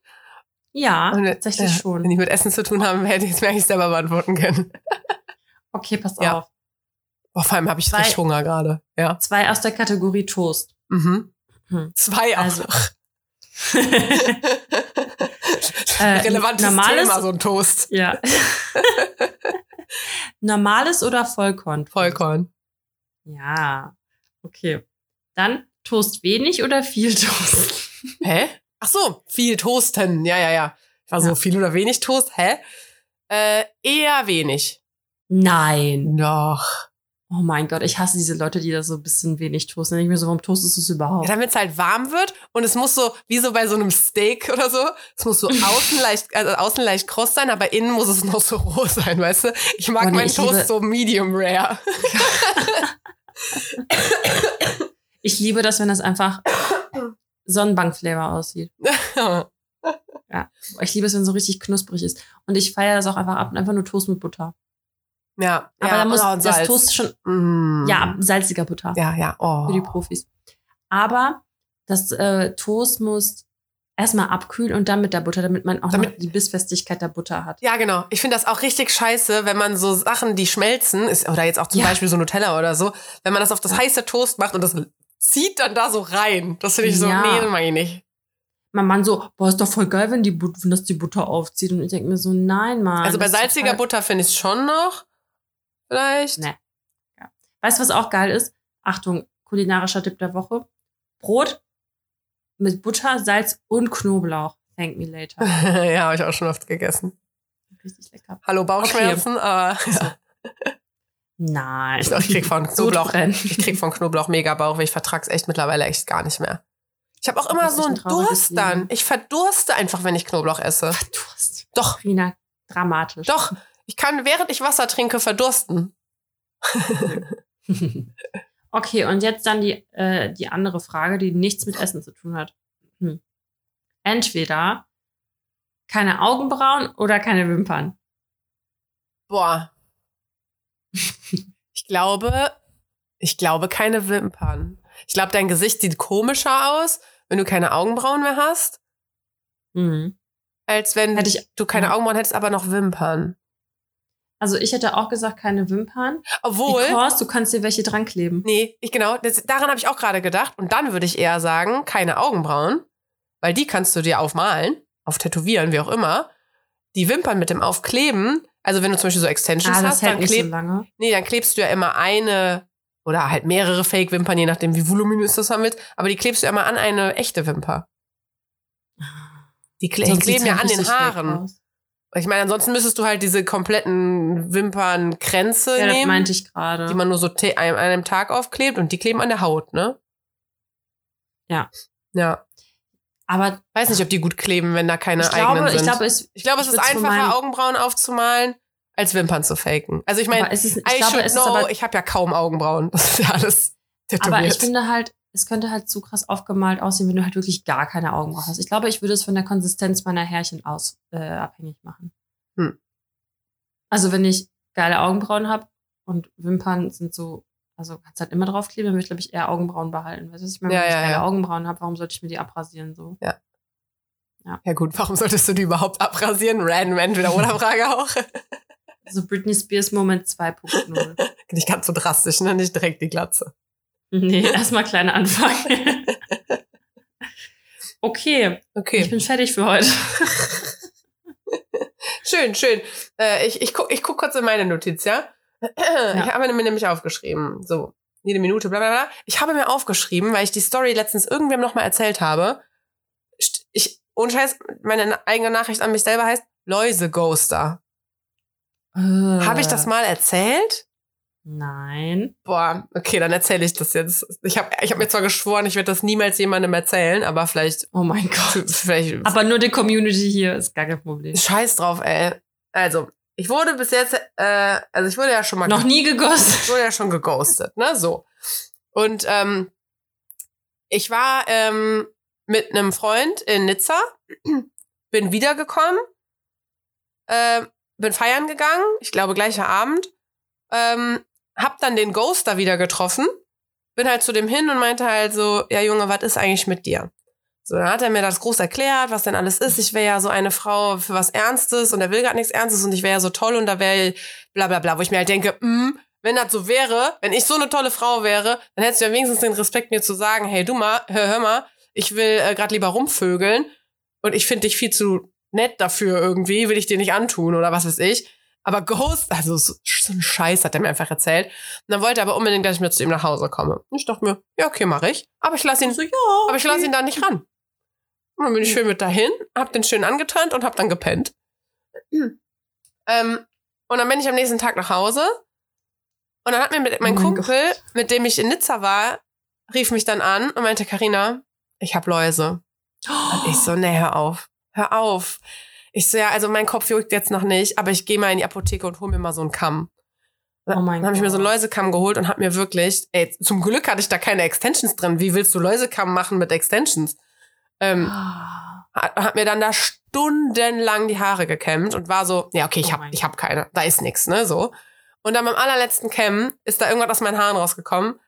Ja, Und, äh, tatsächlich ja, schon. Wenn die mit Essen zu tun haben, hätte ich es mir eigentlich selber beantworten können. Okay, pass Ja. auf. Boah, vor allem habe ich Zwei- richtig Hunger gerade. Ja. Zwei aus der Kategorie Toast. Mhm. Hm. Zwei auch Also- noch. Äh, Relevantes normales- Thema, so ein Toast. ja. Normales oder Vollkorn? Vollkorn. Ja. Okay. Dann Toast wenig oder viel Toast? Hä? Ach so, viel Toasten. Ja, ja, ja. Ich war so Ja. viel oder wenig Toast. Hä? Äh, eher wenig. Nein. Doch. Oh mein Gott, ich hasse diese Leute, die da so ein bisschen wenig toasten. Dann denke ich mir so, warum toastest du es überhaupt? Ja, damit es halt warm wird und es muss so, wie so bei so einem Steak oder so, es muss so außen leicht, also außen leicht kross sein, aber innen muss es noch so roh sein, weißt du? Ich mag Oh nee, meinen Toast liebe- so medium rare. Ich liebe das, wenn das einfach Sonnenbank-Flavor aussieht. Ich liebe es, wenn es so richtig knusprig ist. Und ich feiere das auch einfach ab und einfach nur Toast mit Butter. ja, Aber ja, da muss das Salz. Toast schon, Mm. ja, salziger Butter. Ja, ja, oh. Für die Profis. Aber das äh, Toast muss erstmal abkühlen und dann mit der Butter, damit man auch Damit- die Bissfestigkeit der Butter hat. Ja, genau. Ich finde das auch richtig scheiße, wenn man so Sachen, die schmelzen, ist, oder jetzt auch zum Ja. Beispiel so Nutella oder so, wenn man das auf das Ja. heiße Toast macht und das zieht dann da so rein. Das finde ich so, Ja. nee, das mag ich nicht. Mein Mann so, boah, ist doch voll geil, wenn, die wenn das die Butter aufzieht. Und ich denke mir so, nein, Mann. Also bei salziger total- Butter finde ich es schon noch. Vielleicht. Nee. Ja. Weißt du, was auch geil ist? Achtung, kulinarischer Tipp der Woche. Brot mit Butter, Salz und Knoblauch. Thank me later. ja, habe ich auch schon oft gegessen. Richtig lecker. Hallo Bauchschmerzen, aber ja. Nein. ich, ich krieg von Knoblauch, ich krieg von Knoblauch mega Bauch, weil ich vertrag's echt mittlerweile echt gar nicht mehr. Ich habe auch immer so einen Durst dann. Ich verdurste einfach, wenn ich Knoblauch esse. Durst. Doch, Rina, dramatisch. doch. Ich kann, während ich Wasser trinke, verdursten. okay, und jetzt dann die, äh, die andere Frage, die nichts mit Essen zu tun hat. Hm. Entweder keine Augenbrauen oder keine Wimpern. Boah. Ich glaube, ich glaube keine Wimpern. Ich glaube, dein Gesicht sieht komischer aus, wenn du keine Augenbrauen mehr hast, Mhm. als wenn ich- du keine. Augenbrauen hättest, aber noch Wimpern. Also ich hätte auch gesagt, keine Wimpern. Obwohl, Because du kannst dir welche dran kleben. nee, ich genau, das, daran habe ich auch gerade gedacht. Und dann würde ich eher sagen, keine Augenbrauen, weil die kannst du dir aufmalen, auf tätowieren, wie auch immer. Die Wimpern mit dem Aufkleben, also wenn du zum Beispiel so Extensions Ah, hast, dann so kleb, lange. Nee, dann klebst du ja immer eine oder halt mehrere Fake-Wimpern, je nachdem, wie voluminös das haben willst. Aber die klebst du ja immer an eine echte Wimper. Die, kle die Sonst kleben sieht's ja halt an den Haaren. Ich meine, ansonsten müsstest du halt diese kompletten Wimpernkränze Ja, das nehmen, meinte ich gerade. die man nur so an einem Tag aufklebt und die kleben an der Haut, ne? Ja. Ja. Aber Weiß nicht, ob die gut kleben, wenn da keine ich eigenen glaube, sind. ich glaube, es, ich glaube, es ich ist einfacher, Augenbrauen aufzumalen, als Wimpern zu faken. Also ich meine, ich glaube, know, ich habe ja kaum Augenbrauen. Das ist ja alles tätowiert. aber ich finde halt, es könnte halt zu krass aufgemalt aussehen, wenn du halt wirklich gar keine Augenbrauen hast. Ich glaube, ich würde es von der Konsistenz meiner Härchen aus äh, abhängig machen. Hm. Also wenn ich geile Augenbrauen habe und Wimpern sind so, also kannst halt immer draufkleben, dann würde ich, glaube ich, eher Augenbrauen behalten. Weißt du, ich meine? Ja, wenn ich ja, geile ja. Augenbrauen habe, warum sollte ich mir die abrasieren so? Ja gut, warum solltest du die überhaupt abrasieren? Random entweder oder Frage auch. So Britney Spears Moment 2.0. Nicht ganz so drastisch, ne? Nicht direkt die Glatze. Nee, erstmal kleiner Anfang. okay, ich Okay. bin fertig für heute. Schön, schön. Äh, ich, ich, guck, ich guck kurz in meine Notiz, ja? Ich habe mir nämlich aufgeschrieben. So, jede Minute, bla bla bla. Ich habe mir aufgeschrieben, weil ich die Story letztens irgendwem nochmal erzählt habe. Ich, ohne Scheiß, meine eigene Nachricht an mich selber heißt Läuse-Ghoster. Habe ich das Äh, mal erzählt? Nein. Boah, okay, dann erzähle ich das jetzt. Ich habe ich hab mir zwar geschworen, ich werde das niemals jemandem erzählen, aber vielleicht, Oh mein Gott. vielleicht Aber nur die Community hier ist gar kein Problem. scheiß drauf, ey. Also, ich wurde bis jetzt, äh, also ich wurde ja schon mal Noch nie gegossen. Ich wurde ja schon geghostet, ne? So. Und ähm, ich war ähm, mit einem Freund in Nizza, bin wiedergekommen. Ähm, bin feiern gegangen, ich glaube gleicher Abend, ähm, hab dann den Ghoster wieder getroffen, bin halt zu dem hin und meinte halt so, ja Junge, was ist eigentlich mit dir? So, dann hat er mir das groß erklärt, was denn alles ist. Ich wäre ja so eine Frau für was Ernstes und er will gar nichts Ernstes und ich wäre ja so toll und da wäre bla bla bla, wo ich mir halt denke, mm, wenn das so wäre, wenn ich so eine tolle Frau wäre, dann hättest du ja wenigstens den Respekt, mir zu sagen, hey du mal, hör, hör mal, ich will äh, gerade lieber rumvögeln und ich finde dich viel zu nett dafür irgendwie, will ich dir nicht antun oder was weiß ich. Aber Ghost, also so, so ein Scheiß hat er mir einfach erzählt. Und dann wollte er aber unbedingt, dass ich mit zu ihm nach Hause komme. Und ich dachte mir, ja, okay, mache ich. Aber ich lasse ihn, so, ja, okay. aber ich lasse ihn da nicht ran. Und dann bin ich schön mit dahin, hab den schön angetönt und hab dann gepennt. ähm, und dann bin ich am nächsten Tag nach Hause. Und dann hat mir mit, mein, oh mein Kumpel, Gott. mit dem ich in Nizza war, rief mich dann an und meinte, Karina, ich hab Läuse. Und ich so, nee, hör auf. Hör auf. Ich so, ja, also mein Kopf juckt jetzt noch nicht, aber ich gehe mal in die Apotheke und hol mir mal so einen Kamm. Oh mein dann habe ich mir so einen Läusekamm geholt und hab mir wirklich, ey, zum Glück hatte ich da keine Extensions drin. Wie willst du Läusekamm machen mit Extensions? Ähm, hat, hat, mir dann da stundenlang die Haare gekämmt und war so, ja, okay, ich oh hab, ich hab keine, da ist nix, ne, so. Und dann beim allerletzten Kämmen ist da irgendwas aus meinen Haaren rausgekommen.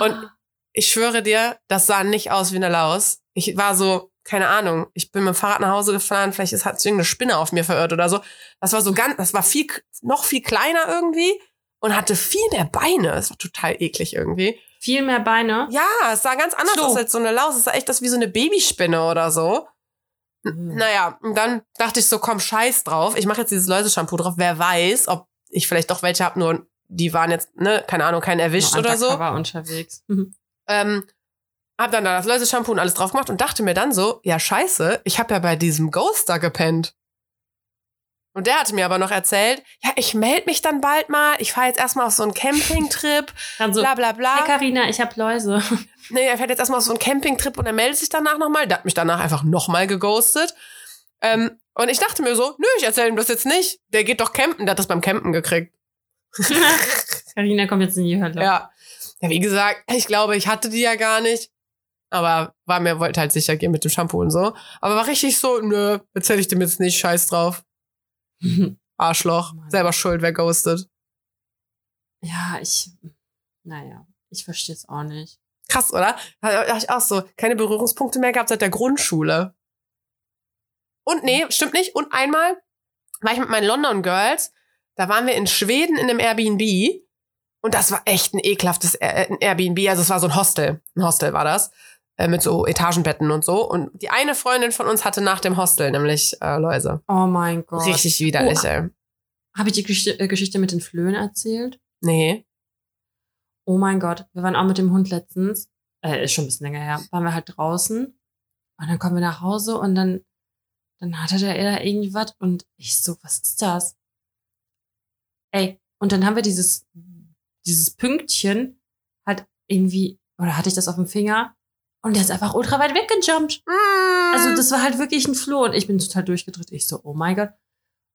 Und ich schwöre dir, das sah nicht aus wie eine Laus. Ich war so, keine Ahnung, ich bin mit dem Fahrrad nach Hause gefahren, vielleicht ist, hat sich irgendeine Spinne auf mir verirrt oder so. Das war so ganz, das war viel, noch viel kleiner irgendwie und hatte viel mehr Beine. Das war total eklig irgendwie. Viel mehr Beine? Ja, es sah ganz anders so. aus als so eine Laus. Es sah echt aus wie so eine Babyspinne oder so. Mhm. Naja, und dann dachte ich so, komm, scheiß drauf. Ich mache jetzt dieses Läuse-Shampoo drauf. Wer weiß, ob ich vielleicht doch welche habe, nur die waren jetzt, ne, keine Ahnung, keinen erwischt oder so. war unterwegs. Mhm. Ähm, hab dann da das Läuse-Shampoo und alles drauf gemacht und dachte mir dann so, ja scheiße, ich habe ja bei diesem Ghoster gepennt. Und der hatte mir aber noch erzählt, ja, ich melde mich dann bald mal. Ich fahre jetzt erstmal auf so einen Campingtrip. Dann so, bla bla bla. Hey Carina, ich habe Läuse. Nee, er fährt jetzt erstmal auf so einen Campingtrip und er meldet sich danach nochmal. Der hat mich danach einfach nochmal geghostet. Ähm, und ich dachte mir so, nö, ich erzähle ihm das jetzt nicht. Der geht doch campen, der hat das beim Campen gekriegt. Carina kommt jetzt in die Hölle. Ja. Ja, wie gesagt, ich glaube, ich hatte die ja gar nicht. Aber war mir, wollte halt sicher gehen mit dem Shampoo und so. Aber war richtig so, nö, erzähl ich dem jetzt nicht, scheiß drauf. Arschloch. Selber schuld, wer ghostet. Ja, ich. Naja, ich verstehe es auch nicht. Krass, oder? Dachte ich auch so, keine Berührungspunkte mehr gehabt seit der Grundschule. Und nee, stimmt nicht. Und einmal war ich mit meinen London Girls, da waren wir in Schweden in einem Airbnb. Und das war echt ein ekelhaftes Airbnb. Also es war so ein Hostel. Ein Hostel war das. Äh, mit so Etagenbetten und so. Und die eine Freundin von uns hatte nach dem Hostel nämlich äh, Läuse. Oh mein Gott. Richtig widerlich, oh, ey. Habe ich die Geschichte, äh, Geschichte mit den Flöhen erzählt? Nee. Oh mein Gott, wir waren auch mit dem Hund letztens, äh, ist schon ein bisschen länger her, waren wir halt draußen und dann kommen wir nach Hause und dann, dann hatte der da irgendwas und ich so, was ist das? Ey, und dann haben wir dieses, dieses Pünktchen halt irgendwie, oder hatte ich das auf dem Finger und der ist einfach ultra weit weggejumpt. Mm. Also das war halt wirklich ein Floh. Und ich bin total durchgedreht. Ich so, oh mein Gott.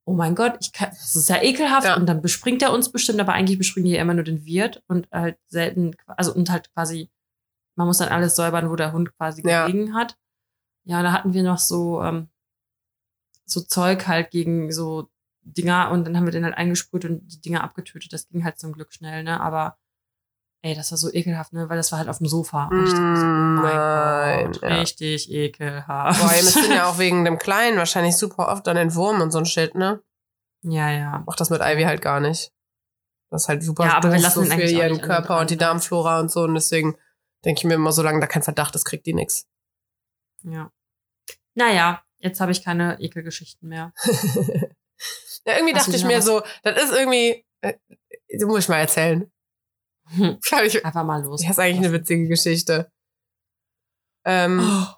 Oh mein Gott, ich kann, das ist ja ekelhaft. Ja. Und dann bespringt er uns bestimmt, aber eigentlich bespringen die ja immer nur den Wirt und halt selten, also und halt quasi, man muss dann alles säubern, wo der Hund quasi ja. gelegen hat. Ja, da hatten wir noch so, ähm, so Zeug halt gegen so Dinger und dann haben wir den halt eingesprüht und die Dinger abgetötet. Das ging halt zum Glück schnell, ne? Aber Ey, das war so ekelhaft, ne? Weil das war halt auf dem Sofa. Ich dachte so, oh mein Nein, Gott, ja. richtig ekelhaft. Boah, ihr müsst ja auch wegen dem Kleinen wahrscheinlich super oft dann den Wurm und so ein Shit, ne? Ja, ja. Macht das mit Ivy halt gar nicht. Das ist halt super ja, aber wir lassen so für ihren Körper und die Darmflora und so. Und deswegen denke ich mir immer, solange da kein Verdacht ist, kriegt die nix. Ja. Naja, jetzt habe ich keine Ekelgeschichten mehr. ja, irgendwie Hast dachte ich mir so, das ist irgendwie, äh, muss ich mal erzählen. Hm. Ich, Einfach mal los. Das ist eigentlich eine witzige Geschichte. Ähm, oh.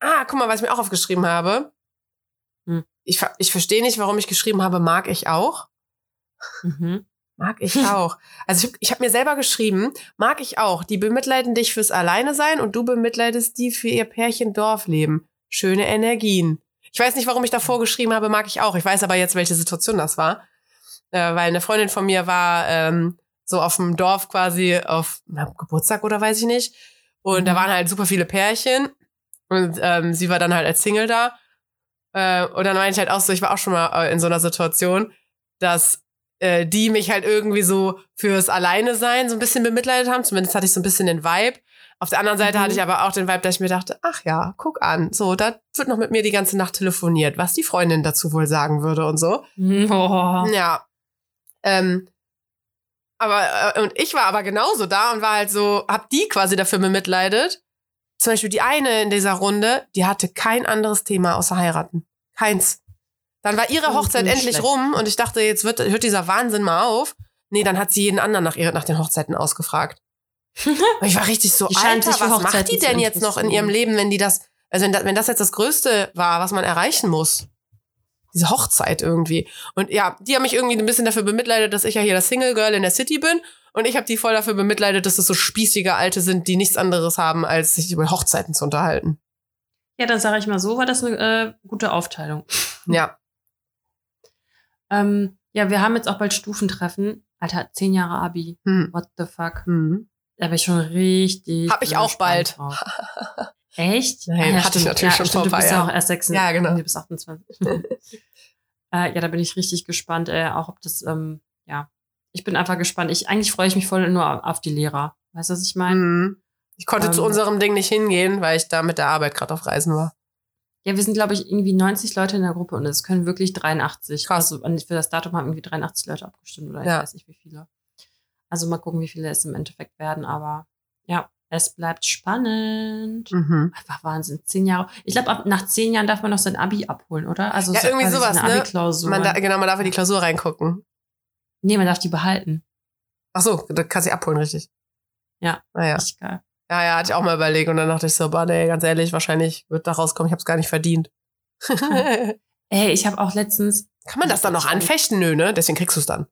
Ah, guck mal, was ich mir auch aufgeschrieben habe. Hm. Ich, ich verstehe nicht, warum ich geschrieben habe, mag ich auch. Mhm. Mag ich auch. Also ich, ich habe mir selber geschrieben, mag ich auch. Die bemitleiden dich fürs Alleine sein und du bemitleidest die für ihr Pärchen Dorfleben. Schöne Energien. Ich weiß nicht, warum ich davor geschrieben habe, mag ich auch. Ich weiß aber jetzt, welche Situation das war äh, weil eine Freundin von mir war ähm, so auf dem Dorf quasi auf na, Geburtstag oder weiß ich nicht. Und mhm. da waren halt super viele Pärchen. Und ähm, sie war dann halt als Single da. Äh, und dann meinte ich halt auch so, ich war auch schon mal äh, in so einer Situation, dass äh, die mich halt irgendwie so fürs Alleine sein so ein bisschen bemitleidet haben. Zumindest hatte ich so ein bisschen den Vibe. Auf der anderen Seite Mhm. hatte ich aber auch den Vibe, dass ich mir dachte, ach ja, guck an, so, da wird noch mit mir die ganze Nacht telefoniert, was die Freundin dazu wohl sagen würde und so. Oh. Ja. Ähm, aber, äh, und ich war aber genauso da und war halt so, hab die quasi dafür bemitleidet. Zum Beispiel die eine in dieser Runde, die hatte kein anderes Thema außer heiraten. Keins. Dann war ihre Oh, Hochzeit endlich schlecht. rum und ich dachte, jetzt wird, hört dieser Wahnsinn mal auf. Nee, dann hat sie jeden anderen nach, ihre, nach den Hochzeiten ausgefragt. Und ich war richtig so, Die Alter, was macht die denn jetzt noch in ihrem. Leben, wenn die das, also wenn das, wenn das jetzt das Größte war, was man erreichen muss? Diese Hochzeit irgendwie. Und ja, die haben mich irgendwie ein bisschen dafür bemitleidet, dass ich ja hier das Single Girl in der City bin. Und ich habe die voll dafür bemitleidet, dass es so spießige Alte sind, die nichts anderes haben, als sich über Hochzeiten zu unterhalten. Ja, dann sage ich mal so, war das eine äh, gute Aufteilung. Ja. Ähm, ja, wir haben jetzt auch bald Stufentreffen. Alter, zehn Jahre Abi. Hm. What the fuck? Hm. Da bin ich schon richtig. Hab ich auch bald. Echt? Nein, Ah, hatte ich natürlich ja, schon stimmt, vor ein Du bist ja auch erst 6. Ja, genau. Du bist 28. äh, ja, da bin ich richtig gespannt, äh, auch ob das, ähm, ja. Ich bin einfach gespannt. Ich, eigentlich freue ich mich voll nur auf die Lehrer. Weißt du, was ich meine? Hm. Ich konnte zu Ähm. unserem Ding nicht hingehen, weil ich da mit der Arbeit gerade auf Reisen war. Ja, wir sind, glaube ich, irgendwie 90 Leute in der Gruppe und es können wirklich 83. Krass. Also für das Datum haben irgendwie 83 Leute abgestimmt oder Ja. ich weiß nicht wie viele. Also mal gucken, wie viele es im Endeffekt werden, aber ja, es bleibt spannend. Mhm. Einfach Wahnsinn. Zehn Jahre. Ich glaube, nach zehn Jahren darf man noch sein Abi abholen, oder? Also Ja, so irgendwie sowas, eine ne? Abi-Klausur. Man da, genau, man darf in die Klausur reingucken. nee, man darf die behalten. Ach so, da kannst du sie abholen, richtig. Ja. Naja. Richtig geil. Ja, ja, hatte ich auch mal überlegt und dann dachte ich so, boah, nee, ganz ehrlich, wahrscheinlich wird da rauskommen, ich habe es gar nicht verdient. Kann Ey, ich habe auch letztens. man das dann noch anfechten? Nö, ne? Deswegen kriegst du es dann.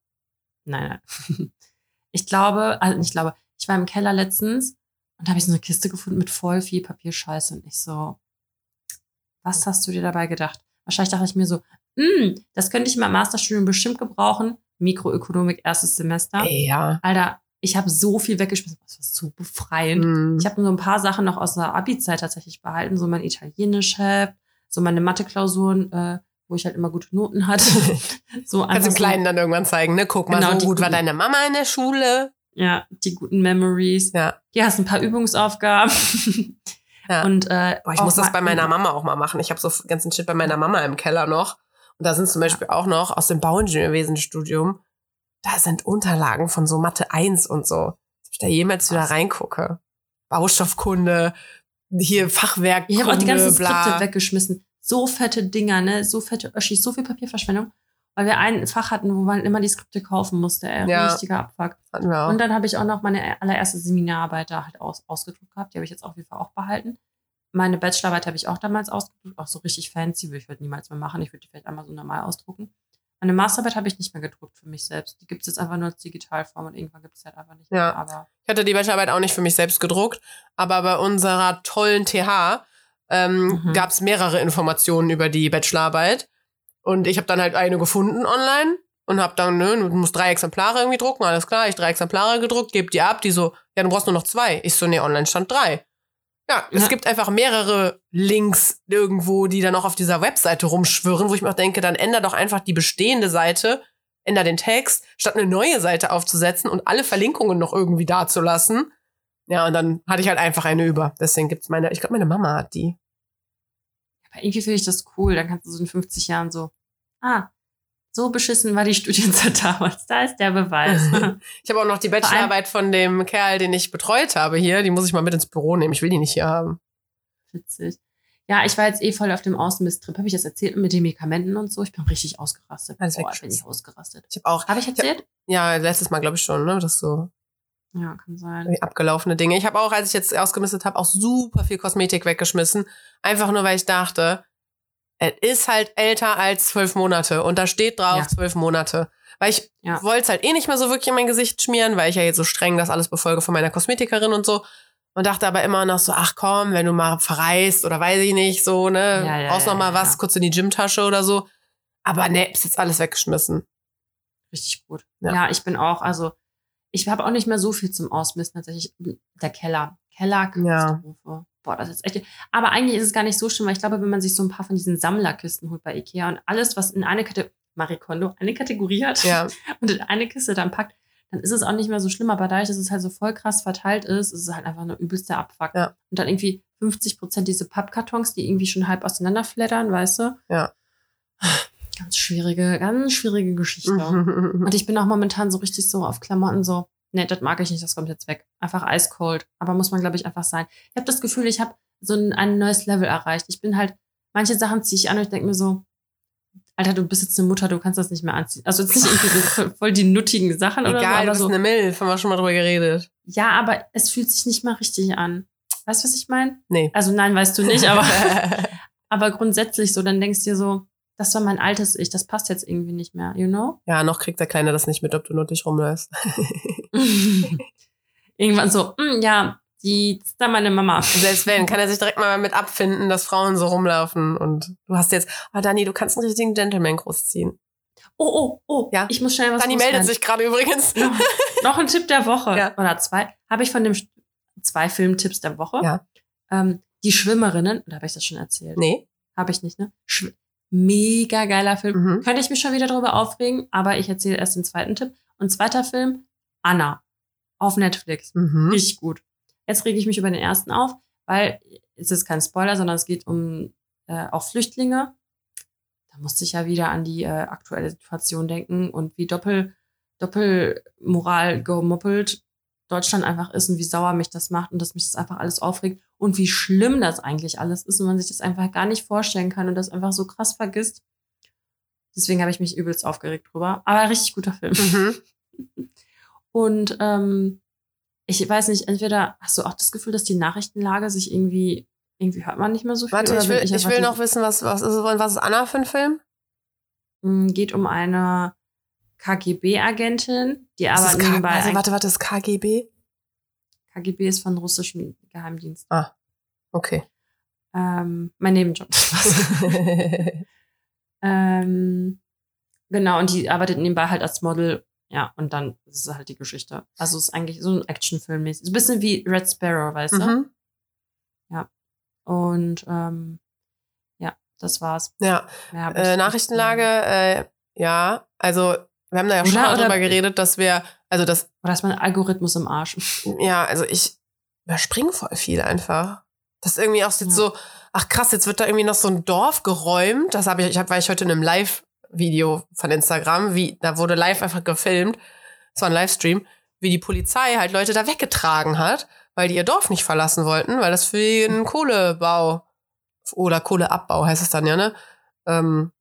Nein, nein. Ich glaube, also ich glaube, ich war im Keller letztens und da habe ich so eine Kiste gefunden mit voll viel Papierscheiße und ich so, was hast du dir dabei gedacht? Wahrscheinlich dachte ich mir so, hm, das könnte ich in meinem Masterstudium bestimmt gebrauchen. Mikroökonomik, erstes Semester. Ey, ja. Alter, ich habe so viel weggeschmissen. Das war so befreiend. Mhm. Ich habe nur ein paar Sachen noch aus der Abi-Zeit tatsächlich behalten, so mein Italienisch-Heft, so meine Mathe-Klausuren, äh, wo ich halt immer gute Noten hatte. so Kannst dem so- Kleinen dann irgendwann zeigen, ne? Guck mal, Genau, so gut war deine Mama in der Schule. Ja, die guten Memories. Ja. Hier hast du ein paar Übungsaufgaben. Ja. Und äh, Boah, ich muss das bei meiner Mama auch mal machen. Ich habe so ganzen Shit bei meiner Mama im Keller noch. Und da sind zum Beispiel auch noch aus dem Bauingenieurwesen-Studium, da sind Unterlagen von so Mathe 1 und so. Ob ich da jemals wieder reingucke. Baustoffkunde, hier Fachwerk. Ich habe auch die ganzen bla. Skripte weggeschmissen. So fette Dinger, ne? So fette Öschis, so viel Papierverschwendung. Weil wir ein Fach hatten, wo man immer die Skripte kaufen musste. Ey, Ja. Richtiger Abfuck. Auch. Und dann habe ich auch noch meine allererste Seminararbeit da halt aus, ausgedruckt gehabt. Die habe ich jetzt auf jeden Fall auch behalten. Meine Bachelorarbeit habe ich auch damals ausgedruckt, auch so richtig fancy, würde ich heute niemals mehr machen. Ich würde die vielleicht einmal so normal ausdrucken. Meine Masterarbeit habe ich nicht mehr gedruckt für mich selbst. Die gibt es jetzt einfach nur als Digitalform und irgendwann gibt es halt einfach nicht Ja. mehr. Aber Ich hatte die Bachelorarbeit auch nicht für mich selbst gedruckt, aber bei unserer tollen TH ähm, Mhm. gab es mehrere Informationen über die Bachelorarbeit. Und ich habe dann halt eine gefunden online und habe dann, ne, du musst drei Exemplare irgendwie drucken, alles klar, ich drei Exemplare gedruckt, gebe die ab, die so, ja, du brauchst nur noch zwei. Ich so, nee, online stand drei. Ja, es Ja. gibt einfach mehrere Links irgendwo, die dann auch auf dieser Webseite rumschwirren, wo ich mir auch denke, dann änder doch einfach die bestehende Seite, änder den Text, statt eine neue Seite aufzusetzen und alle Verlinkungen noch irgendwie dazulassen. Ja, und dann hatte ich halt einfach eine über. Deswegen gibt's meine, ich glaube, meine Mama hat die. Aber irgendwie finde ich das cool. Dann kannst du so in 50 Jahren so, ah, so beschissen war die Studienzeit damals. Da ist der Beweis. Ich habe auch noch die Bachelorarbeit von dem Kerl, den ich betreut habe hier. Die muss ich mal mit ins Büro nehmen. Ich will die nicht hier haben. Witzig. Ja, ich war jetzt eh voll auf dem Außenmisstrip. Habe ich das erzählt mit den Medikamenten und so? Ich bin richtig ausgerastet. Alles Boah, bin ich ausgerastet. Ich habe auch, Habe ich erzählt? ja, letztes Mal glaube ich schon, ne, das so Ja, kann sein. abgelaufene Dinge. Ich habe auch, als ich jetzt ausgemistet habe, auch super viel Kosmetik weggeschmissen. Einfach nur, weil ich dachte, es ist halt älter als zwölf Monate und da steht drauf Ja. zwölf Monate. Weil ich Ja. wollte es halt eh nicht mehr so wirklich in mein Gesicht schmieren, weil ich ja jetzt so streng das alles befolge von meiner Kosmetikerin und so. Und dachte aber immer noch so, ach komm, wenn du mal verreist oder weiß ich nicht, so, ne, Ja, ja, brauchst noch mal was, kurz in die Gymtasche oder so. Aber ne, ist jetzt alles weggeschmissen. Richtig gut. Ja, ich bin auch, also, ich habe auch nicht mehr so viel zum Ausmisten tatsächlich. Der Keller. Keller, Katastrophe. boah, das ist echt. Aber eigentlich ist es gar nicht so schlimm, weil ich glaube, wenn man sich so ein paar von diesen Sammlerkisten holt bei Ikea und alles, was in eine Kategorie, Marie Kondo, eine Kategorie hat Ja. und in eine Kiste dann packt, dann ist es auch nicht mehr so schlimm. Aber dadurch, dass es halt so voll krass verteilt ist, ist es halt einfach eine übelste Abfuck. Ja. Und dann irgendwie 50 Prozent diese Pappkartons, die irgendwie schon halb auseinanderflattern, weißt du? Ja. Ganz schwierige, ganz schwierige Geschichte. Und ich bin auch momentan so richtig so auf Klamotten so, nee, das mag ich nicht, das kommt jetzt weg. Einfach eiskalt. Aber muss man, glaube ich, einfach sein. Ich habe das Gefühl, ich habe so ein, ein neues Level erreicht. Ich bin halt, manche Sachen ziehe ich an und ich denke mir so, Alter, du bist jetzt eine Mutter, du kannst das nicht mehr anziehen. Also jetzt nicht irgendwie so voll- die nuttigen Sachen oder so, Egal, du aber bist so. eine Milf, haben wir schon mal drüber geredet. Ja, aber es fühlt sich nicht mal richtig an. Weißt du, was ich meine? Nee. Also nein, weißt du nicht, aber, aber grundsätzlich so, dann denkst du dir so, das war mein altes Ich, das passt jetzt irgendwie nicht mehr, you know? ja, noch kriegt der Kleine das nicht mit, ob du nuttig rumläufst. Irgendwann so, "Hm, ja, die ist da meine Mama. Selbst wenn, kann er sich direkt mal mit abfinden, dass Frauen so rumlaufen und du hast jetzt, ah Dani, du kannst einen richtigen Gentleman großziehen. Oh, oh, oh, Ja. ich muss schnell was Dani loswerden. meldet sich gerade übrigens. Noch, noch ein Tipp der Woche Ja. oder zwei. Habe ich von dem zwei Filmtipps der Woche. Ja. Ähm, die Schwimmerinnen, oder habe ich das schon erzählt? Nee. Habe ich nicht, ne? Schw Mega geiler Film. Mhm. Könnte ich mich schon wieder drüber aufregen, aber ich erzähle erst den zweiten Tipp. Und zweiter Film, Anna. Auf Netflix. Mhm. Richtig gut. Jetzt rege ich mich über den ersten auf, weil es ist kein Spoiler, sondern es geht um äh, auch Flüchtlinge. Da musste ich ja wieder an die äh, aktuelle Situation denken und wie Doppel, Doppelmoral gemoppelt Deutschland einfach ist und wie sauer mich das macht und dass mich das einfach alles aufregt und wie schlimm das eigentlich alles ist und man sich das einfach gar nicht vorstellen kann und das einfach so krass vergisst. Deswegen habe ich mich übelst aufgeregt drüber. Aber richtig guter Film. Mhm. Und ähm, ich weiß nicht, entweder hast du auch das Gefühl, dass die Nachrichtenlage sich irgendwie, irgendwie hört man nicht mehr so viel. Warte, ich will, ich will noch wissen, was, was, ist, was ist Anna für ein Film? Mm, geht um eine KGB-Agentin, die Das aber nebenbei also, warte, warte, das ist KGB? KGB ist von russischen Geheimdienst. Ah, okay. Ähm, mein Nebenjob. ähm, genau, und die arbeitet nebenbei halt als Model. Ja, und dann ist es halt die Geschichte. Also es ist eigentlich so ein Actionfilm. So ein bisschen wie Red Sparrow, weißt du? mhm. Und ähm, ja, das war's. Ja, äh, Nachrichtenlage, äh, ja, also wir haben da ja schon Oder- mal drüber geredet, dass wir, also das, Oder ist mein Algorithmus im Arsch? ja, also ich überspringe voll viel einfach. Das ist irgendwie auch jetzt Ja. so, ach krass, jetzt wird da irgendwie noch so ein Dorf geräumt. Das habe ich, ich hab, war ich heute in einem Live-Video von Instagram, wie, da wurde live einfach gefilmt. Es war ein Livestream, wie die Polizei halt Leute da weggetragen hat, weil die ihr Dorf nicht verlassen wollten, weil das für einen Kohlebau oder Kohleabbau heißt es dann ja, ne? Ähm,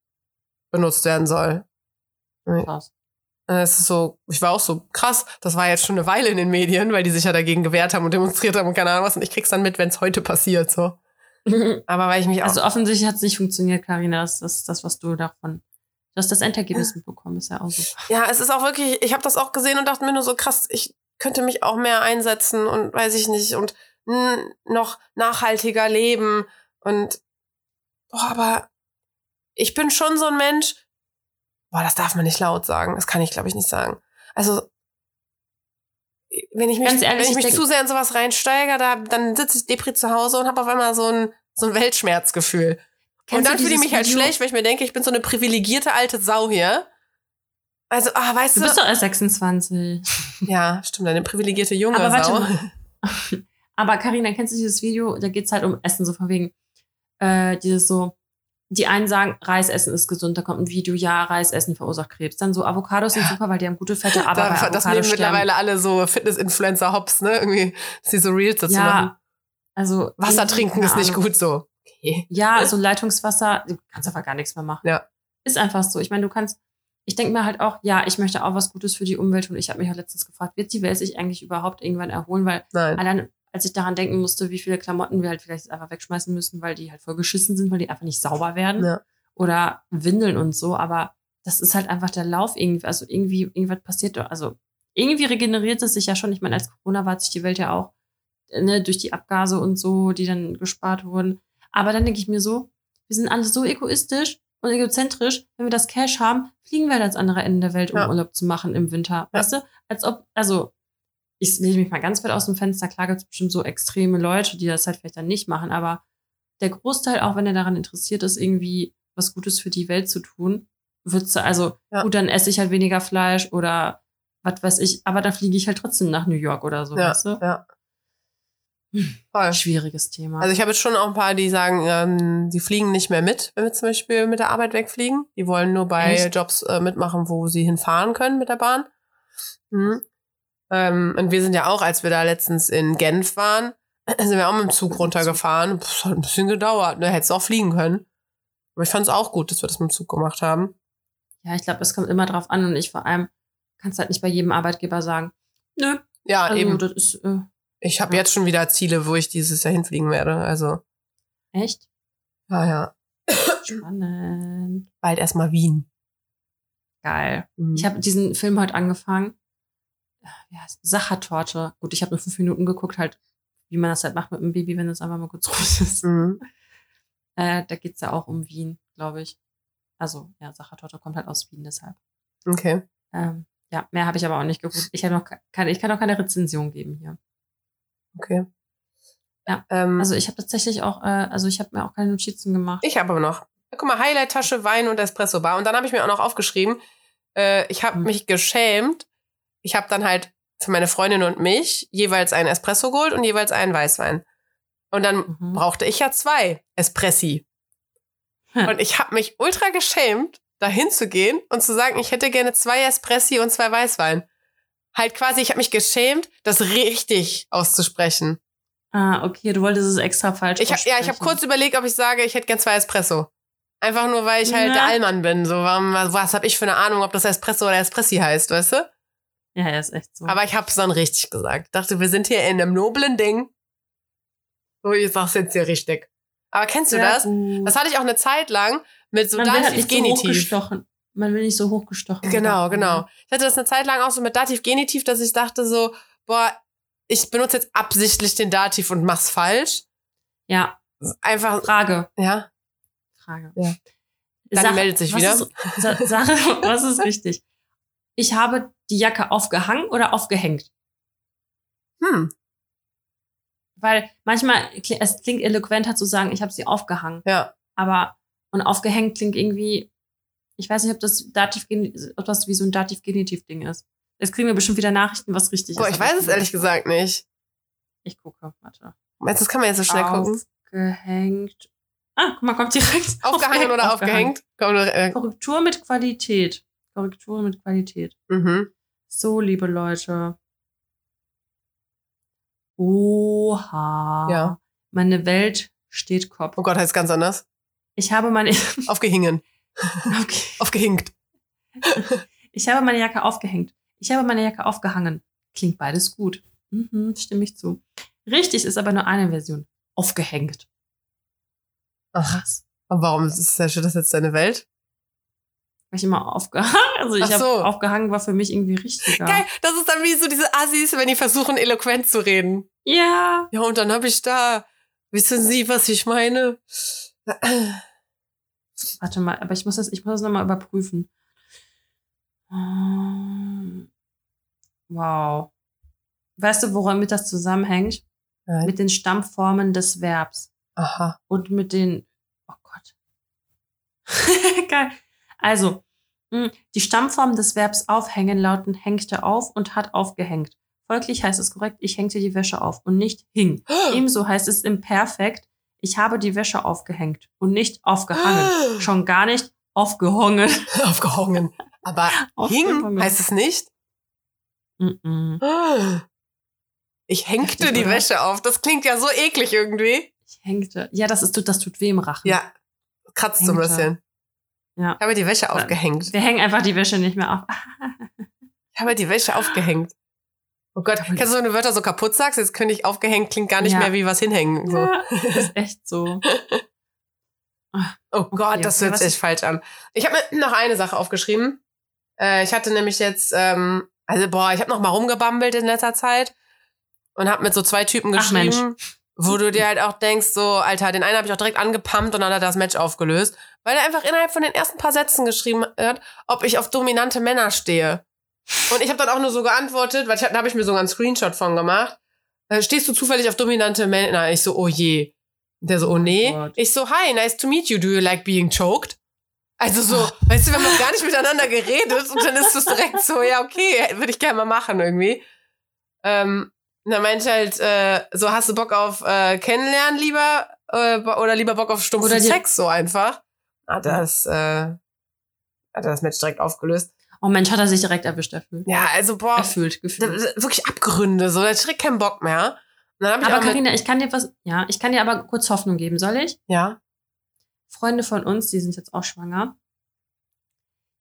benutzt werden soll. Krass. Äh, Es ist so, ich war auch so krass, das war jetzt schon eine Weile in den Medien, weil die sich ja dagegen gewehrt haben und demonstriert haben und keine Ahnung was. Und ich krieg's dann mit, wenn es heute passiert, so. Aber weil ich mich auch. Also offensichtlich hat es nicht funktioniert, Karina. Das ist das, was du davon. Du hast das Endergebnis mitbekommen, ist ja auch super. ja, es ist auch wirklich, ich habe das auch gesehen und dachte mir nur so krass, ich könnte mich auch mehr einsetzen und weiß ich nicht und noch nachhaltiger leben und boah, aber ich bin schon so ein Mensch. Boah, das darf man nicht laut sagen. Das kann ich, glaube ich, nicht sagen. Also wenn ich mich, ehrlich, wenn ich ich mich denk- zu sehr in sowas reinsteige, da, dann sitze ich Depri zu Hause und habe auf einmal so ein, so ein Weltschmerzgefühl. Kennst und dann fühle ich mich halt Video? schlecht, weil ich mir denke, ich bin so eine privilegierte alte Sau hier. Also, ah, weißt Du du. bist doch erst 26. ja, stimmt, eine privilegierte junge Aber warte Sau. mal. Aber Karina, kennst du dieses Video? Da geht's halt um Essen, so von wegen, äh, dieses so, die einen sagen, Reisessen ist gesund, da kommt ein Video, ja, Reisessen verursacht Krebs. Dann so, Avocados sind super, weil die haben gute Fette, aber bei Da, das Avocados nehmen sterben. mittlerweile alle so Fitness-Influencer hops, ne? Irgendwie, dass sie so Reels dazu machen. Ja, also. Wasser trinken ist nicht gut so. Okay. Ja, so Leitungswasser, du kannst einfach gar nichts mehr machen. Ja. Ist einfach so. Ich meine, du kannst, ich denke mir halt auch, ja, ich möchte auch was Gutes für die Umwelt und ich habe mich auch letztens gefragt, wird die Welt sich eigentlich überhaupt irgendwann erholen? Weil Nein. allein, als ich daran denken musste, wie viele Klamotten wir halt vielleicht einfach wegschmeißen müssen, weil die halt voll geschissen sind, weil die einfach nicht sauber werden. Ja. Oder Windeln und so, aber das ist halt einfach der Lauf irgendwie, also irgendwie, irgendwas passiert, also irgendwie regeneriert es sich ja schon. Ich meine, als Corona war sich die Welt ja auch, ne, durch die Abgase und so, die dann gespart wurden. Aber dann denke ich mir so, wir sind alle so egoistisch und egozentrisch, wenn wir das Cash haben, fliegen wir halt ans andere Ende der Welt, um Ja. Urlaub zu machen im Winter. Ja. Weißt du? Als ob, also, ich lege mich mal ganz weit aus dem Fenster. Klar gibt es bestimmt so extreme Leute, die das halt vielleicht dann nicht machen, aber der Großteil, auch wenn er daran interessiert ist, irgendwie was Gutes für die Welt zu tun, du, also Ja. gut, dann esse ich halt weniger Fleisch oder was weiß ich, aber dann fliege ich halt trotzdem nach New York oder so, Ja, weißt du? ja. Voll. Schwieriges Thema. Also ich habe jetzt schon auch ein paar, die sagen, ähm, die fliegen nicht mehr mit, wenn wir zum Beispiel mit der Arbeit wegfliegen. Die wollen nur bei Echt? Jobs äh, mitmachen, wo sie hinfahren können mit der Bahn. Mhm. Ähm, und wir sind ja auch, als wir da letztens in Genf waren, sind wir auch mit dem Zug runtergefahren. Pff, hat ein bisschen gedauert, ne? Hättest auch fliegen können. Aber ich fand es auch gut, dass wir das mit dem Zug gemacht haben. ja, ich glaube, es kommt immer drauf an und ich vor allem kannst halt nicht bei jedem Arbeitgeber sagen, nö, Ja, also eben. das ist äh, Ich habe ja. jetzt schon wieder Ziele, wo ich dieses Jahr hinfliegen werde. Also, echt ja, ja. spannend. Bald erstmal Wien. Geil. Mhm. Ich habe diesen Film heute angefangen. Heißt Sachertorte. Gut, ich habe nur fünf Minuten geguckt, halt, wie man das halt macht mit dem Baby, wenn es einfach mal kurz ruhig ist. Mhm. Äh, da geht's ja auch um Wien, glaube ich. Also, ja, Sachertorte kommt halt aus Wien, deshalb. Okay. Ähm, ja, mehr habe ich aber auch nicht geguckt. Ich, noch ke- keine, ich kann auch keine Rezension geben hier. Okay. Ja, Ähm, Also ich habe tatsächlich auch, äh, also ich habe mir auch keine Notizen gemacht. Ich habe aber noch. Guck mal, Highlight-Tasche, Wein und Espresso Bar. Und dann habe ich mir auch noch aufgeschrieben, äh, ich habe Hm. mich geschämt. Ich habe dann halt für meine Freundin und mich jeweils einen Espresso geholt und jeweils einen Weißwein. Und dann Mhm. brauchte ich ja zwei Espressi. Hm. Und ich habe mich ultra geschämt, dahin zu gehen und zu sagen, ich hätte gerne zwei Espressi und zwei Weißwein. Halt quasi, ich habe mich geschämt, das richtig auszusprechen. Ah, okay, du wolltest es extra falsch Ich hab, ja, ich habe kurz überlegt, ob ich sage, ich hätte gern zwei Espresso. Einfach nur, weil ich halt Ja. der Allmann bin. So, was habe ich für eine Ahnung, ob das Espresso oder Espressi heißt, weißt du? Ja, ja, ist echt so. Aber ich habe es dann richtig gesagt. Ich dachte, wir sind hier in einem noblen Ding. So, ich sag's jetzt hier richtig. Aber kennst du Sehr das? gut. Das hatte ich auch eine Zeit lang mit so Man halt Dativ so Genitiv. hochgestochen. Man will nicht so hochgestochen. Genau, werden. genau. Ich hatte das eine Zeit lang auch so mit Dativ Genitiv, dass ich dachte so, boah, ich benutze jetzt absichtlich den Dativ und mach's falsch. Ja, Einfach, Frage. ja. Frage. Ja. Dani Sach- meldet sich wieder. Ist, Sa Sache, was ist richtig? Ich habe die Jacke aufgehangen oder aufgehängt? Hm, Weil manchmal, es klingt eloquenter zu sagen, ich habe sie aufgehangen. ja. Aber, und aufgehängt klingt irgendwie, ich weiß nicht, ob das Dativ, ob das wie so ein Dativ-Genitiv-Ding ist. Jetzt kriegen wir bestimmt wieder Nachrichten, was richtig Boah, ist. ich aber weiß es ehrlich gesagt nicht. Ich gucke, warte. Meinst du, das kann man jetzt so schnell gucken? Aufgehängt. Ah, guck mal, kommt direkt. Aufgehangen oder aufgehängt? Komm, äh, Korrektur mit Qualität. Korrektur mit Qualität. mhm. So, liebe Leute. Oha. Ja. Meine Welt steht Kopf. Oh Gott, heißt ganz anders. Ich habe meine, Aufgehingen. okay. Aufgehinkt. Ich habe meine Jacke aufgehängt. Ich habe meine Jacke aufgehangen. Klingt beides gut. Mhm, stimme ich zu. Richtig ist aber nur eine Version. Aufgehängt. Ach, Was? und warum ist das das jetzt deine Welt? Weil ich immer aufgehangen. Also ich Ach habe so. aufgehangen war für mich irgendwie richtiger. Geil, das ist dann wie so diese Assis, wenn die versuchen, eloquent zu reden. Ja. Ja, und dann habe ich da, wissen Sie, was ich meine? Warte mal, aber ich muss das, ich muss das nochmal überprüfen. Ähm, Wow. Weißt du, womit das zusammenhängt? Nein. Mit den Stammformen des Verbs Aha. und mit den. Oh Gott. Geil. Also, mh, die Stammformen des Verbs aufhängen lauten hängte auf und hat aufgehängt. Folglich heißt es korrekt, ich hängte die Wäsche auf und nicht hing. Ebenso heißt es im Perfekt, ich habe die Wäsche aufgehängt und nicht aufgehangen. Schon gar nicht aufgehongen. Aufgehangen. Aber hing heißt es nicht? Mm-mm. Ich hängte Heftig, die oder? Wäsche auf. Das klingt ja so eklig irgendwie. Ich hängte. Ja, das, ist, das tut weh im Rachen. Ja, kratzt so ein bisschen. Ja. Ich habe die Wäsche aufgehängt. Wir hängen einfach die Wäsche nicht mehr auf. Ich habe die Wäsche aufgehängt. Oh Gott, kennst du, wenn du Wörter so kaputt sagst? Jetzt könnte ich aufgehängt, klingt gar nicht Ja. mehr wie was hinhängen. So. Ja, das ist echt so. Oh Gott, Okay, das hört sich falsch an. Ich habe mir noch eine Sache aufgeschrieben. Äh, ich hatte nämlich jetzt, ähm, also boah, ich habe noch mal rumgebambelt in letzter Zeit und habe mit so zwei Typen Ach, geschrieben, wo du dir halt auch denkst, so, Alter, den einen habe ich auch direkt angepumpt und dann hat er das Match aufgelöst, weil er einfach innerhalb von den ersten paar Sätzen geschrieben hat, ob ich auf dominante Männer stehe. Und ich habe dann auch nur so geantwortet, weil ich, da habe ich mir sogar einen Screenshot von gemacht. Äh, stehst du zufällig auf dominante Männer? Ich so, oh je. Der so, oh nee. Gott. ich so, hi, nice to meet you. Do you like being choked? Also so, weißt du, wir haben gar nicht miteinander geredet und dann ist es direkt so, ja, okay, würde ich gerne mal machen irgendwie. Ähm, und dann meinte halt, äh, so, hast du Bock auf äh, Kennenlernen lieber äh, oder lieber Bock auf stumpfen Sex so einfach? Hat das, äh, hat er das Match direkt aufgelöst. Oh Mensch, hat er sich direkt erwischt erfüllt. Ja, also boah, Erfüllt, gefühlt. wirklich Abgründe, so, hat direkt keinen Bock mehr. Aber Karina, ich kann dir was, ja, ich kann dir aber kurz Hoffnung geben, soll ich? ja, Freunde von uns, die sind jetzt auch schwanger.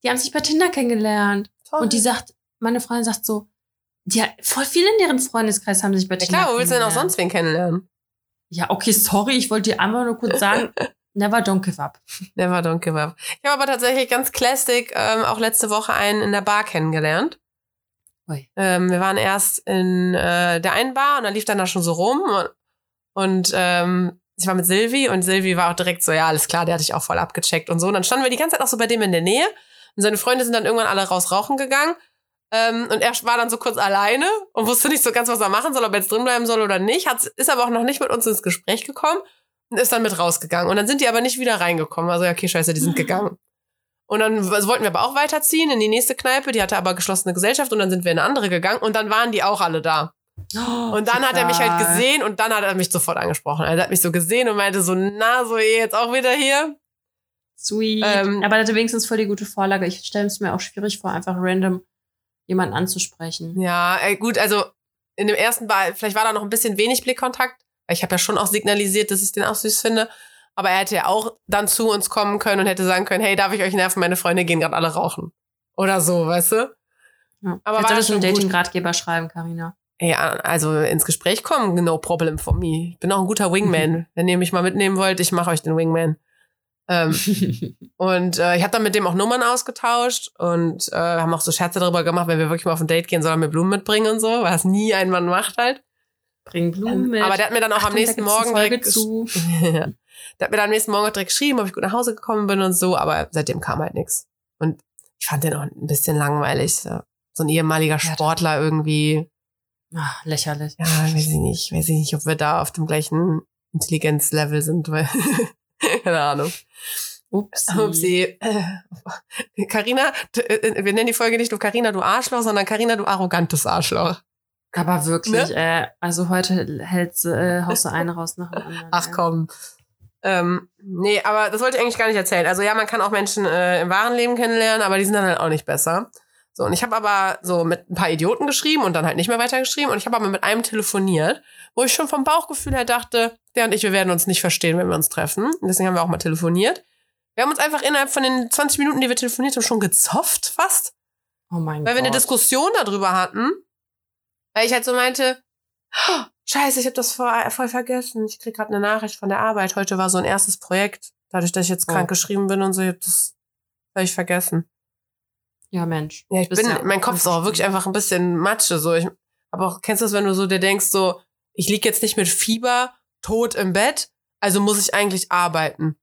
Die haben sich bei Tinder kennengelernt. toll. Und die sagt, meine Freundin sagt so, die hat, voll viele in deren Freundeskreis haben sich bei ja Tinder klar, wo willst du denn auch sonst wen kennenlernen? Ja, okay, sorry, ich wollte dir einfach nur kurz sagen, never don't give up. Never don't give up. Ich habe aber tatsächlich ganz classic ähm, auch letzte Woche einen in der Bar kennengelernt. Ähm, wir waren erst in äh, der einen Bar und dann lief dann da schon so rum und, und ähm, ich war mit Silvi und Silvi war auch direkt so, ja, alles klar, der hatte ich auch voll abgecheckt und so. Und dann standen wir die ganze Zeit auch so bei dem in der Nähe und seine Freunde sind dann irgendwann alle raus rauchen gegangen. Ähm, und er war dann so kurz alleine und wusste nicht so ganz, was er machen soll, ob er jetzt drin bleiben soll oder nicht. Hat, ist aber auch noch nicht mit uns ins Gespräch gekommen ist dann mit rausgegangen. Und dann sind die aber nicht wieder reingekommen. Also, ja, okay, scheiße, die sind gegangen. Und dann wollten wir aber auch weiterziehen in die nächste Kneipe. Die hatte aber geschlossene Gesellschaft und dann sind wir in eine andere gegangen und dann waren die auch alle da. Und dann hat er mich halt gesehen und dann hat er mich sofort angesprochen. Also er hat mich so gesehen und meinte so, na, so ihr jetzt auch wieder hier? Sweet. Ähm, aber das hat wenigstens voll die gute Vorlage. Ich stelle es mir auch schwierig vor, einfach random jemanden anzusprechen. Ja, gut, also in dem ersten Ball, vielleicht war da noch ein bisschen wenig Blickkontakt. Weil Ich habe ja schon auch signalisiert, dass ich den auch süß finde. Aber er hätte ja auch dann zu uns kommen können und hätte sagen können, hey, darf ich euch nerven? Meine Freunde gehen gerade alle rauchen. Oder so, weißt du? Ja. Aber war solltest du einen. Dating-Ratgeber schreiben, Karina. Ja, also ins Gespräch kommen, no problem for me. Ich bin auch ein guter Wingman. Wenn ihr mich mal mitnehmen wollt, ich mache euch den Wingman. Ähm, und äh, ich habe dann mit dem auch Nummern ausgetauscht und äh, haben auch so Scherze darüber gemacht, wenn wir wirklich mal auf ein Date gehen, soll er mir Blumen mitbringen und so, was nie ein Mann macht halt. Bring Blumen mit. Aber der hat mir dann auch am Achtung, da nächsten Morgen direkt zu. ja. Der hat mir dann am nächsten Morgen direkt geschrieben, ob ich gut nach Hause gekommen bin und so, aber seitdem kam halt nichts. Und ich fand den auch ein bisschen langweilig. So, so ein ehemaliger Sportler irgendwie. Ah, lächerlich. Ja, weiß ich nicht. Weiß ich nicht, ob wir da auf dem gleichen Intelligenzlevel sind, weil. Keine Ahnung. Ups. Upsi. Carina, äh, wir nennen die Folge nicht nur Carina, du Arschloch, sondern Carina, du arrogantes Arschloch. Aber wirklich, Ne? äh, also heute hältst, äh, haust du eine raus nach dem anderen. Ach ey. komm. Ähm, nee, aber das wollte ich eigentlich gar nicht erzählen. Also ja, man kann auch Menschen äh, im wahren Leben kennenlernen, aber die sind dann halt auch nicht besser. So, und ich habe aber so mit ein paar Idioten geschrieben und dann halt nicht mehr weitergeschrieben. Und ich habe aber mit einem telefoniert, wo ich schon vom Bauchgefühl her dachte, der und ich, wir werden uns nicht verstehen, wenn wir uns treffen. Und deswegen haben wir auch mal telefoniert. Wir haben uns einfach innerhalb von den 20 Minuten, die wir telefoniert haben, schon gezofft fast. Oh mein Weil wir eine Gott. Diskussion darüber hatten. Weil ich halt so meinte, "Oh, scheiße, ich habe das voll, voll vergessen. Ich krieg gerade eine Nachricht von der Arbeit. Heute war so ein erstes Projekt. Dadurch, dass ich jetzt Oh. krank geschrieben bin und so, ich hab das völlig vergessen. Ja, Mensch. Ja, ich bin, ja mein Kopf ist auch wirklich einfach ein bisschen Matsche. So, ich, aber auch, kennst du das, wenn du so dir denkst, so, ich lieg jetzt nicht mit Fieber, tot im Bett, also muss ich eigentlich arbeiten.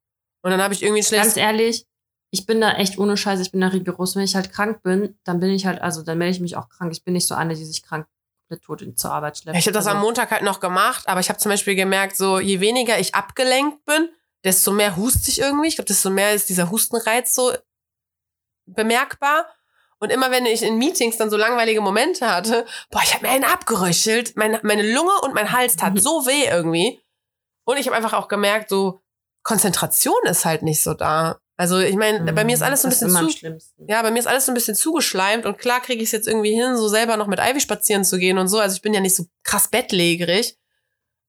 Und dann habe ich irgendwie ein schlechtes Ganz ehrlich, ich bin da echt ohne Scheiße, ich bin da rigoros. Wenn ich halt krank bin, dann bin ich halt, also dann melde ich mich auch krank. Ich bin nicht so eine, die sich krank komplett tot in, zur Arbeit schleppt. Ja, ich habe das also, am Montag halt noch gemacht, aber ich habe zum Beispiel gemerkt, so je weniger ich abgelenkt bin, desto mehr huste ich irgendwie. Ich glaube, desto mehr ist dieser Hustenreiz so bemerkbar. Und immer wenn ich in Meetings dann so langweilige Momente hatte, boah, ich habe mir einen abgeröchelt, meine, meine Lunge und mein Hals tat Mhm. so weh irgendwie. Und ich habe einfach auch gemerkt, so Konzentration ist halt nicht so da. Also ich meine, bei mir ist alles so ein bisschen zu, schlimmsten. ja, bei mir ist alles so ein bisschen zugeschleimt und klar kriege ich es jetzt irgendwie hin, so selber noch mit Ivy spazieren zu gehen und so. Also ich bin ja nicht so krass bettlägerig,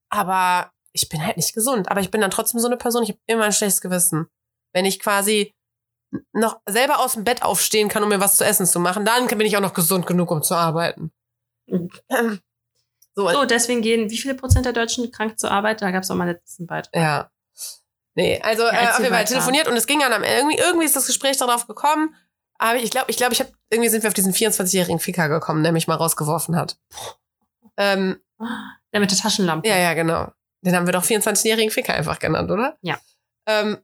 aber ich bin halt nicht gesund. Aber ich bin dann trotzdem so eine Person, ich habe immer ein schlechtes Gewissen. Wenn ich quasi noch selber aus dem Bett aufstehen kann, um mir was zu essen zu machen, dann bin ich auch noch gesund genug, um zu arbeiten. So, So, deswegen gehen wie viele Prozent der Deutschen krank zur Arbeit? Da gab es auch mal letzten Beitrag. Ja. Nee, also äh, erzähl auf jeden Fall telefoniert und es ging dann am irgendwie, irgendwie ist das Gespräch darauf gekommen. Aber ich glaube, ich glaube, ich habe irgendwie sind wir auf diesen 24-jährigen Ficker gekommen, der mich mal rausgeworfen hat. Ähm, Der mit der Taschenlampe. ja, ja, genau. Den haben wir doch 24-jährigen Ficker einfach genannt, oder? Ja. Ähm,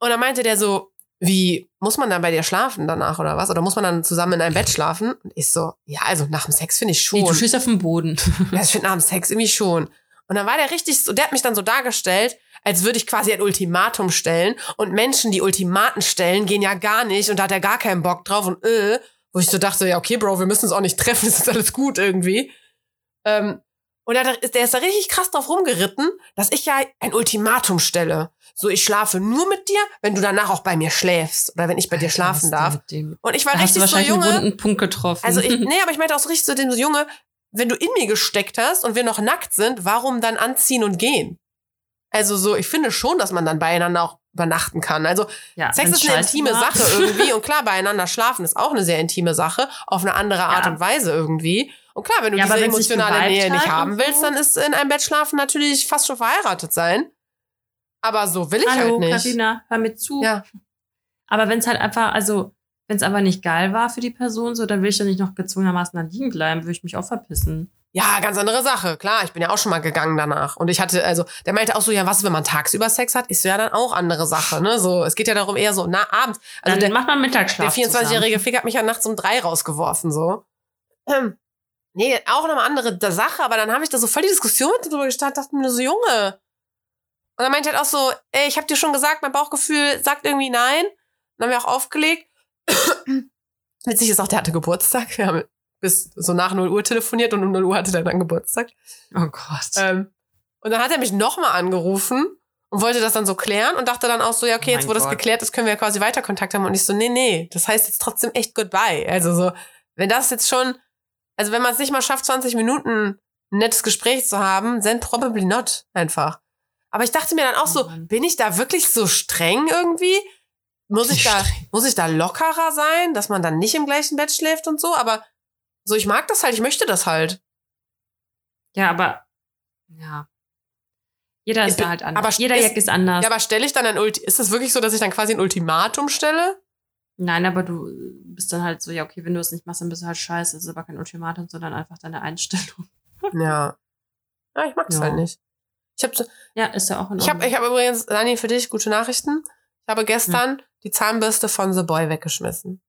und dann meinte der so, wie, muss man dann bei dir schlafen danach oder was? Oder muss man dann zusammen in einem Bett schlafen? Und ich so, ja, also nach dem Sex finde ich schon. Nee, du schläfst auf dem Boden. Ja, ich finde nach dem Sex irgendwie schon. Und dann war der richtig so, der hat mich dann so dargestellt, als würde ich quasi ein Ultimatum stellen. Und Menschen, die Ultimaten stellen, gehen ja gar nicht. Und da hat er gar keinen Bock drauf und äh, wo ich so dachte, ja, okay, Bro, wir müssen uns auch nicht treffen, es ist alles gut irgendwie. Ähm, und der, der ist da richtig krass drauf rumgeritten, dass ich ja ein Ultimatum stelle. So, ich schlafe nur mit dir, wenn du danach auch bei mir schläfst oder wenn ich bei dir schlafen darf. Und ich war Da hast du richtig so, wahrscheinlich einen Junge. wunden Punkt getroffen. Also ich, nee, aber ich meinte auch so richtig so dem so, Junge, wenn du in mir gesteckt hast und wir noch nackt sind, warum dann anziehen und gehen? Also so, ich finde schon, dass man dann beieinander auch übernachten kann. Also ja, Sex ist eine intime war. Sache irgendwie und klar, beieinander schlafen ist auch eine sehr intime Sache, auf eine andere Art Ja. und Weise irgendwie. Und klar, wenn du Ja, diese emotionale Nähe nicht hat haben willst, dann ist in einem Bett schlafen natürlich fast schon verheiratet sein. Aber so will ich Hallo, halt nicht. Carina, hör mir zu. Ja. Aber wenn es halt einfach, also wenn es aber nicht geil war für die Person, so, dann will ich ja nicht noch gezwungenermaßen da liegen bleiben, würde ich mich auch verpissen. Ja, ganz andere Sache. Klar, ich bin ja auch schon mal gegangen danach. Und ich hatte, also, der meinte auch so, ja, was, wenn man tagsüber Sex hat? Ist ja dann auch andere Sache, ne? So, es geht ja darum eher so, na, abends. Also dann der, macht man Mittagsschlaf. der 24-jährige Fick hat mich ja nachts um drei rausgeworfen, so. Ähm, nee, auch noch eine andere Sache, aber dann habe ich da so voll die Diskussion mit drüber gestartet, dachte mir so, Junge. Und dann meinte er halt auch so, ey, ich habe dir schon gesagt, mein Bauchgefühl sagt irgendwie nein. Dann haben wir auch aufgelegt. Witzig ist auch, der hatte Geburtstag. Wir haben bis so nach 0 Uhr telefoniert und um 0 Uhr hatte der dann Geburtstag. Oh Gott. Ähm, und dann hat er mich nochmal angerufen und wollte das dann so klären und dachte dann auch so, ja, okay, jetzt wo das Gott. geklärt ist, können wir ja quasi weiter Kontakt haben. Und ich so, nee, nee, das heißt jetzt trotzdem echt goodbye. Also so, wenn das jetzt schon, also wenn man es nicht mal schafft, 20 Minuten ein nettes Gespräch zu haben, then probably not einfach. Aber ich dachte mir dann auch Oh so, bin ich da wirklich so streng irgendwie? Muss ich da, muss ich da lockerer sein, dass man dann nicht im gleichen Bett schläft und so? Aber so, ich mag das halt, ich möchte das halt. ja, aber ja. Jeder Ich ist bin- da halt anders. aber Jeder ist- Jack ist anders. Ja, aber stelle ich dann ein Ulti ist es wirklich so, dass ich dann quasi ein Ultimatum stelle? Nein, aber du bist dann halt so, ja, okay, wenn du es nicht machst, dann bist du halt scheiße. Das ist aber kein Ultimatum, sondern einfach deine Einstellung. Ja. Ja, ich mag das Ja. halt nicht. Ich habe Ja, ist ja auch in ich hab, Ordnung. ich hab übrigens, Dani, für dich gute Nachrichten. Ich habe Hm. gestern die Zahnbürste von The Boy weggeschmissen.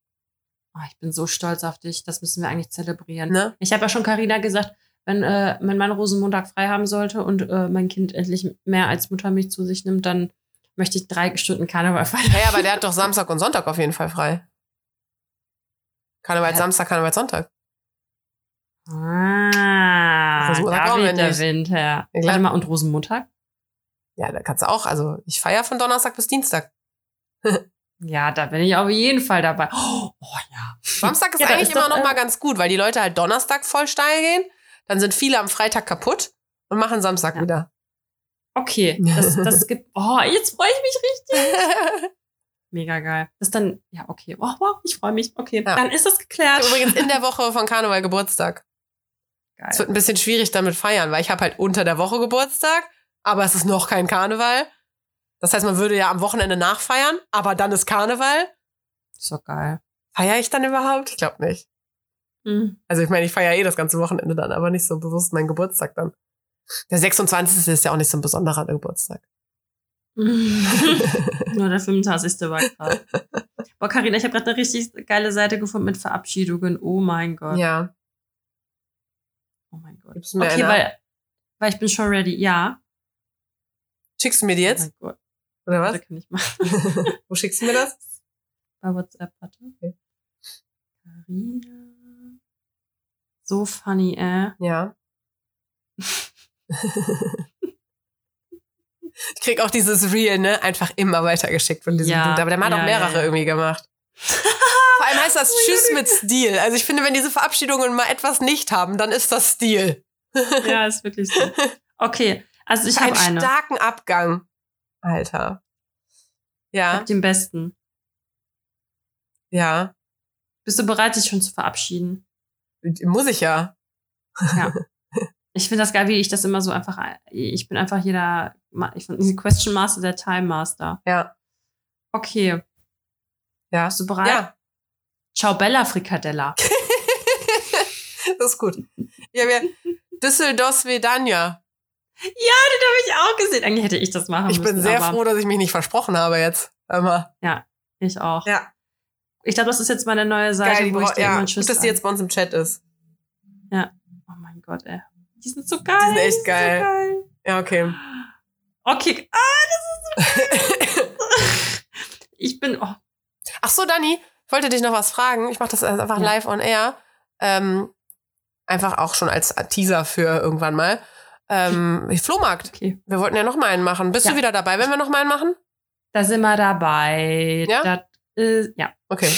Oh, ich bin so stolz auf dich. Das müssen wir eigentlich zelebrieren. Ne? Ich habe ja schon Carina gesagt, wenn, äh, mein Rosenmontag frei haben sollte und äh, mein Kind endlich mehr als Muttermilch zu sich nimmt, dann möchte ich drei Stunden Karneval feiern. Ja, aber der hat doch Samstag und Sonntag auf jeden Fall frei. Karneval Ja. Samstag, Karneval Sonntag. Ah, Rosenmontag da weht der nicht. Wind her. Ja. Warte mal, und Rosenmontag? Ja, da kannst du auch. Also ich feiere von Donnerstag bis Dienstag. Ja, da bin ich auf jeden Fall dabei. Oh, oh ja. Samstag ist Ja, eigentlich ist immer noch äh, mal ganz gut, weil die Leute halt Donnerstag voll steil gehen. Dann sind viele am Freitag kaputt und machen Samstag Ja. wieder. Okay, das, das gibt. Oh, jetzt freue ich mich richtig. Mega geil. Das ist dann, ja, okay. Oh, wow, ich freue mich. Okay, Ja. dann ist das geklärt. Übrigens in der Woche von Karneval Geburtstag. Es wird Geil. ein bisschen schwierig damit feiern, weil ich habe halt unter der Woche Geburtstag, aber es ist noch kein Karneval. Das heißt, man würde ja am Wochenende nachfeiern, aber dann ist Karneval. Ist doch geil. Feiere ich dann überhaupt? Ich glaube nicht. Hm. Also ich meine, ich feiere eh das ganze Wochenende dann, aber nicht so bewusst meinen Geburtstag dann. Der 26. ist ja auch nicht so ein besonderer Geburtstag. Nur der 25. war krass. Boah, Carina, ich habe gerade eine richtig geile Seite gefunden mit Verabschiedungen. Oh mein Gott. ja. Oh mein Gott. Gibst du mir Okay, eine? weil, weil ich bin schon ready. Ja. Schickst du mir die Oh jetzt? mein Gott. Oder Das was? kann ich machen. Wo schickst du mir das? Bei WhatsApp, warte. Okay. Carina. So funny, äh. Ja. ich krieg auch dieses Reel, ne? Einfach immer weitergeschickt von diesem Ja, Dude. Aber der hat ja, auch mehrere ja, irgendwie gemacht. Vor allem heißt das Tschüss mit Stil. Also ich finde, wenn diese Verabschiedungen mal etwas nicht haben, dann ist das Stil. Ja, ist wirklich so. Okay, also ich Einen habe eine. starken Abgang. Alter. Ja, den besten. ja. Bist du bereit, dich schon zu verabschieden? Muss ich ja. Ja. Ich finde das geil, wie ich das immer so einfach. Ich bin einfach jeder. Ich bin Question Master, der Time Master. Ja. Okay, Ja. bist du bereit? Ja. Ciao Bella Frikadella. das ist gut. Ja, wir Düsseldorf Vedanja. Den habe ich auch gesehen. Eigentlich hätte ich das machen Ich müssen. bin sehr froh, dass ich mich nicht versprochen habe jetzt. Einmal. Ja. Ich auch. Ja. Ich glaube, das ist jetzt meine neue Seite, Geil, wo ich dir ja, immer einen gut, dass die jetzt bei uns im Chat ist. Oh mein Gott, ey. Die sind so geil. Die sind echt so geil. geil. Ja, okay. Okay. Ah, das ist so Ich bin. Oh, Ach so, Dani, ich wollte dich noch was fragen. Ich mache das einfach Ja. live on air. Ähm, einfach auch schon als Teaser für irgendwann mal. Ähm, Flohmarkt. okay. Wir wollten ja noch mal einen machen. Bist Ja. du wieder dabei, wenn wir noch mal einen machen? Da sind wir dabei. Ja? Das, äh, ja. Okay.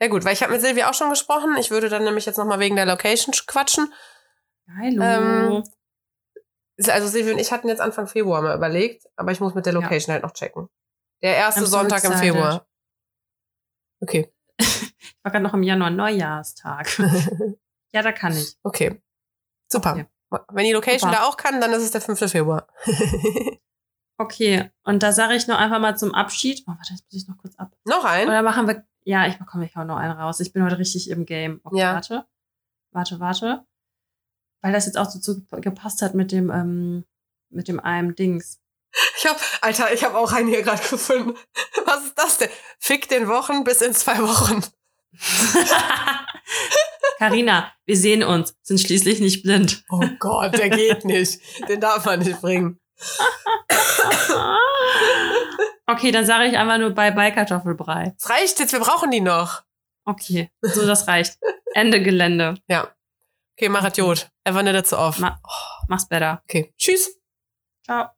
Ja gut, weil ich habe mit Silvia auch schon gesprochen. Ich würde dann nämlich jetzt noch mal wegen der Location quatschen. Geilo. Ähm, Also Silvia und ich hatten jetzt Anfang Februar mal überlegt, aber ich muss mit der Ja. Location halt noch checken. Der erste so Sonntag im excited. Februar. Okay. ich war gerade noch im Januar Neujahrstag. ja, da kann ich. Okay. Super. Okay. Wenn die Location Super. da auch kann, dann ist es der 5. Februar. Okay, und da sage ich noch einfach mal zum Abschied. Oh, warte, jetzt muss ich noch kurz ab. noch ein? Oder machen wir. Ja, ich bekomme ich hau noch einen raus. Ich bin heute richtig im Game. Okay, Ja. warte. Warte, warte. Weil das jetzt auch so gepasst hat mit dem, ähm, mit dem einem Dings. Ich hab, Alter, ich habe auch einen hier gerade gefunden. Was ist das denn? Fick den Wochen bis in zwei Wochen. Carina, wir sehen uns, sind schließlich nicht blind. Oh Gott, der geht nicht. Den darf man nicht bringen. Okay, dann sage ich einfach nur Bye Bye Kartoffelbrei. Es reicht jetzt, wir brauchen die noch. Okay, so das reicht. Ende Gelände. Ja. Okay, mach Idiot. Einfach nicht dazu auf. Ma mach's besser. Okay. Tschüss. Ciao.